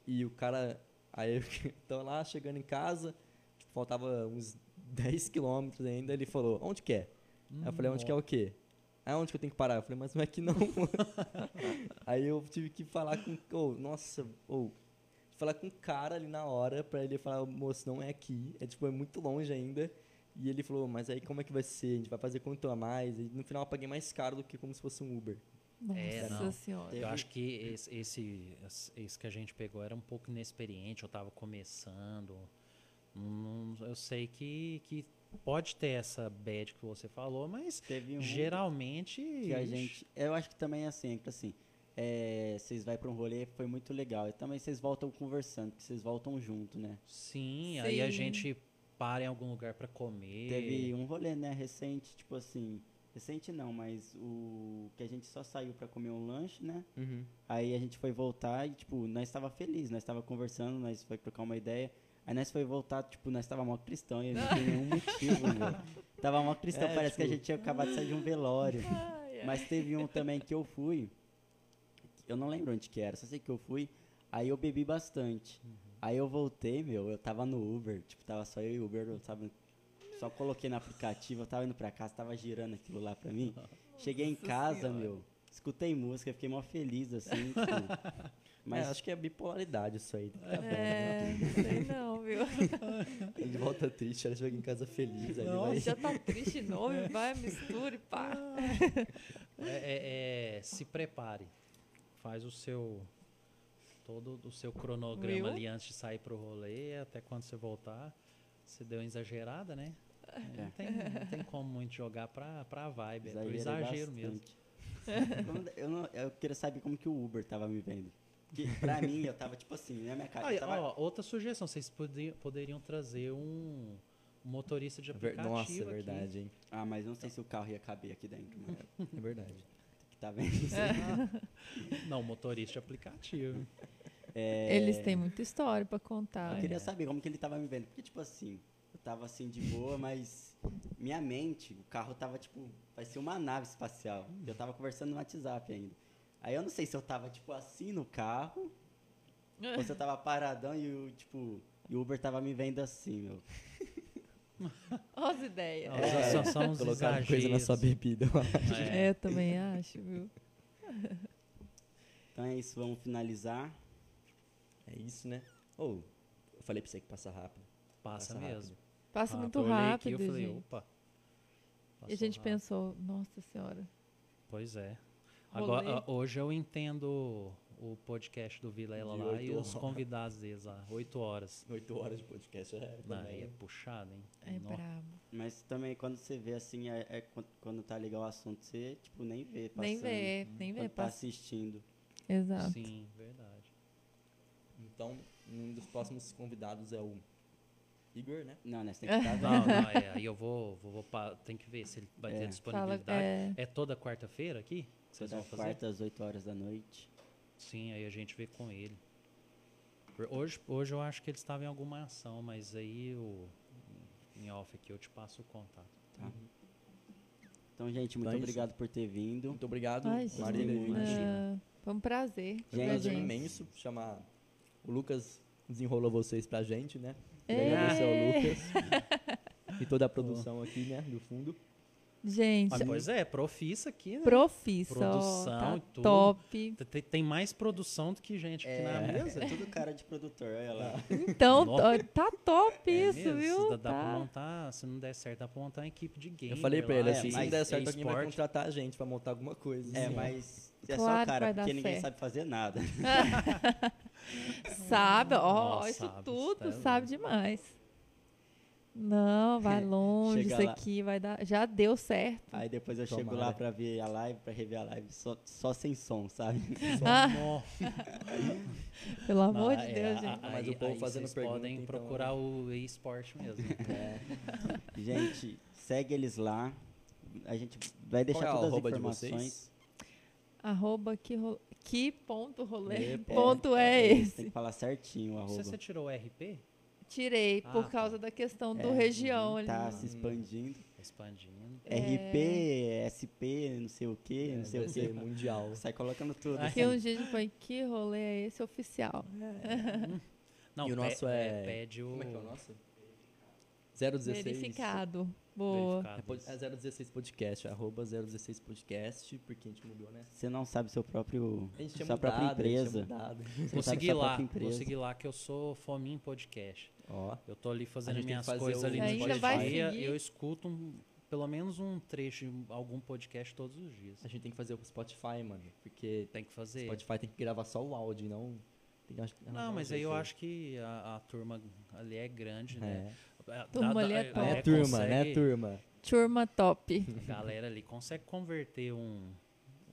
E o cara, aí eu tô lá chegando em casa, tipo, faltava uns 10 quilômetros ainda, ele falou, onde que é? Aí eu falei, onde que é o quê? Ah, onde que eu tenho que parar? Eu falei, mas não é aqui não. Aí eu tive que falar com, ô, nossa, ô, falar com o cara ali na hora pra ele falar, moço, não é aqui. É tipo, é muito longe ainda. E ele falou, mas aí como é que vai ser? A gente vai fazer quanto a mais? E no final eu paguei mais caro do que como se fosse um Uber. Nossa É, não. senhora. Eu acho que esse, esse, esse que a gente pegou era um pouco inexperiente, eu estava começando. Eu sei que, que pode ter essa bad que você falou, mas Teve um geralmente. que a gente. Eu acho que também é assim, é que assim. É, vocês vai para um rolê, foi muito legal. E também vocês voltam conversando, porque vocês voltam junto, né? Sim, aí a Sim. gente para em algum lugar para comer. Teve um rolê, né, recente, tipo assim. Recente não, mas o que a gente só saiu pra comer um lanche, né? Aí a gente foi voltar e, tipo, nós estava feliz, nós estava conversando, nós foi trocar uma ideia. Aí nós foi voltar, tipo, nós estava mó cristão e não tem nenhum motivo, meu. Tava mó cristão, É, parece que a tipo- gente tinha acabado de sair de um velório. Mas teve um também que eu fui, eu não lembro onde que era, só sei que eu fui, aí eu bebi bastante. Aí eu voltei, meu, eu tava no Uber, tipo, tava só eu e o Uber, eu tava, só coloquei no aplicativo, eu tava indo pra casa, tava girando aquilo lá pra mim. Cheguei em casa, Senhora. meu, escutei música, fiquei mó feliz, assim, tipo, Mas mas acho que é bipolaridade isso aí. Tá bom, É, não sei não, viu? Ele volta triste, ela chega em casa feliz. Aí ele vai... já tá triste de novo, vai, misture, pá. É, é- é, se prepare. Faz o seu. Todo o seu cronograma Viu? ali antes de sair pro rolê, até quando você voltar. Você deu uma exagerada, né? Não, tem, não tem como muito jogar pra, pra vibe. É pro exagero mesmo. bastante. Como- eu, não- eu queria saber como que o Uber tava me vendo. Porque pra mim, eu tava, tipo assim, na minha Aí, eu tava... ó, outra sugestão, vocês podi- poderiam trazer um, motorista de aplicativo. Nossa, é aqui. verdade, hein? Ah, mas não sei se o carro ia caber aqui dentro, mano. É verdade. Tá vendo? Não, motorista aplicativo. É, Eles têm muita história pra contar. Eu queria É. saber como que ele tava me vendo. Porque, tipo assim, eu tava assim de boa, mas minha mente, o carro tava tipo, vai ser uma nave espacial. Eu tava conversando no WhatsApp ainda. Aí eu não sei se eu tava, tipo, assim no carro, ou se eu tava paradão e o, tipo, e o Uber tava me vendo assim, meu. Olha as ideias. É, só, são uns Colocaram coisa na sua bebida. É. É, também acho, viu? Então é isso, vamos finalizar. É isso, né? Ou, eu falei pra você que passa rápido. Passa, Passa mesmo. Passa Ah, muito eu olhei aqui, rápido, eu falei, gente. opa. E a gente rápido. pensou, nossa senhora. Pois é. Agora, hoje eu entendo o podcast do Vilela lá e os convidados deles lá. Oito horas. Oito horas de podcast, é. Também. é puxado, hein? É Nó. brabo. Mas também quando você vê assim, é, é quando, tá legal o assunto, você, tipo, nem vê passando. Nem vê, nem vê. Tá assistindo. Exato. Sim, verdade. Então, um dos próximos convidados é o Igor, né? Não, né? Você tem que estar Não, não, é, aí eu vou, vou, vou tem que ver se ele vai É. ter Fala, disponibilidade. É, é, toda quarta-feira aqui? Vocês Toda vão fazer? quarta às 8 horas da noite. Sim, aí a gente vê com ele. Hoje, hoje eu acho que ele estava em alguma ação, mas aí o em off aqui eu te passo o contato. Tá? Então, gente, muito Então é isso. obrigado por ter vindo. Muito obrigado, Ai, Marília. gente, ah, foi um prazer. Gente, pra Prazer gente. imenso chamar o Lucas desenrolou vocês pra gente, né? Queria agradecer ao Lucas e toda a produção aqui, né, do fundo. Gente, Mas, pois é, profissa aqui, né? profissa, ó, Produção tá e tudo. top. Tem, tem mais produção do que gente aqui na mesa. É tudo cara de produtor, olha lá. Então, ó, tá top É isso, mesmo? viu? Dá, dá pra Tá. montar, se não der certo, dá pra montar uma equipe de game. Eu falei pra ele é, assim, se não der certo, alguém vai contratar a gente pra montar alguma coisa. É, assim, ó. mas é Claro só cara, porque ninguém certo. sabe fazer nada. Sabe, ó, Nossa, isso sabe, tudo tá sabe demais. Não, vai longe, isso lá. aqui vai dar. Já deu certo. Aí depois eu chego Tomara. lá pra ver a live, pra rever a live, só, só sem som, sabe? Ah, Nó. pelo amor de é, Deus, a- gente. Mas aí- o povo aí fazendo vocês pergunta, podem então- procurar o eSport mesmo. É. Gente, segue eles lá. A gente vai deixar Qual é a todas as arroba de informações. Arroba que, ro... que ponto rolê. É, ponto é, Tem esse. que falar certinho o Você, arroba. você tirou o RP? Tirei Ah, por tá. causa da questão do É, região ali. Tá se expandindo. Expandindo. É. RP, SP, não sei o que, É, não sei o que. mundial. Sai colocando tudo. Ai. Que um dia a gente põe, que rolê é esse oficial? Não, E o nosso é- Pede o. Como é que é o nosso? 016. Verificado. Boa. É, Verificado pod- isso. é 016 podcast, arroba 016 podcast, porque a gente mudou, né? Você não sabe seu próprio, A gente sua mudado, própria a gente tinha empresa. mudado. Vou seguir lá, própria vou empresa. seguir lá que eu sou fominho podcast. Ó, Eu tô ali fazendo minhas coisas ali no Spotify. Eu escuto um- pelo menos um trecho de algum podcast todos os dias. a gente tem que fazer o Spotify, mano, porque Tem que fazer. Spotify tem que gravar só o áudio, e não... Tem que arranjar Não, um mas aí eu acho que a, a turma ali é grande, né? É. A- Turma ali é top. Não é é, turma, né, consegue- turma? Turma top. A galera ali consegue converter um,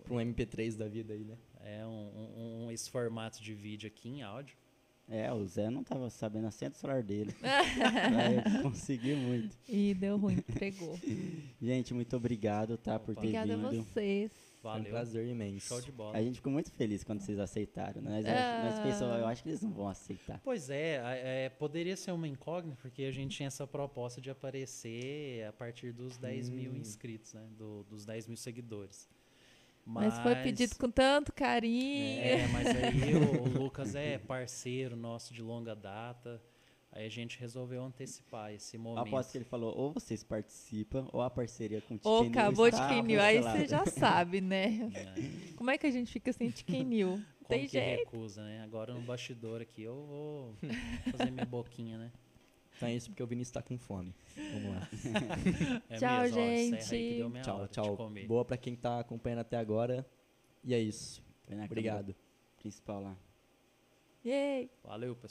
Pra um MP3 da vida aí, né? é, um, um- um- esse formato de vídeo aqui em áudio. É, o Zé não tava sabendo a senha do celular dele. Vai conseguir muito. E deu ruim, entregou. Gente, muito obrigado, tá, por ter Obrigada a vindo. vocês. Foi um Valeu. prazer imenso. Show de bola. A gente ficou muito feliz quando vocês aceitaram, né? Nós, Ah. nós pensamos, eu acho que eles não vão aceitar. Pois é, a- é, poderia ser uma incógnita, porque a gente tinha essa proposta de aparecer a partir dos 10 mil Hum. inscritos, né? do- dos 10 mil seguidores. Mas foi pedido com tanto carinho. É, mas aí o, o Lucas é parceiro nosso de longa data. Aí a gente resolveu antecipar esse momento. aposto que ele falou, ou vocês participam, ou a parceria com o Ou Tiquinho acabou de está Tiquinil, aí você já sabe, né? É, Como é que a gente fica sem Tiquinil? como Tem que jeito. recusa, né? Agora no bastidor aqui eu vou fazer minha boquinha, né? Então é isso, porque o Vinícius tá com fome. Vamos lá. É Tchau, mesmo, ó, gente. deu minha tchau, tchau. Boa pra quem tá acompanhando até agora. E é isso. Obrigado. Principal lá. Yay! Valeu, pessoal.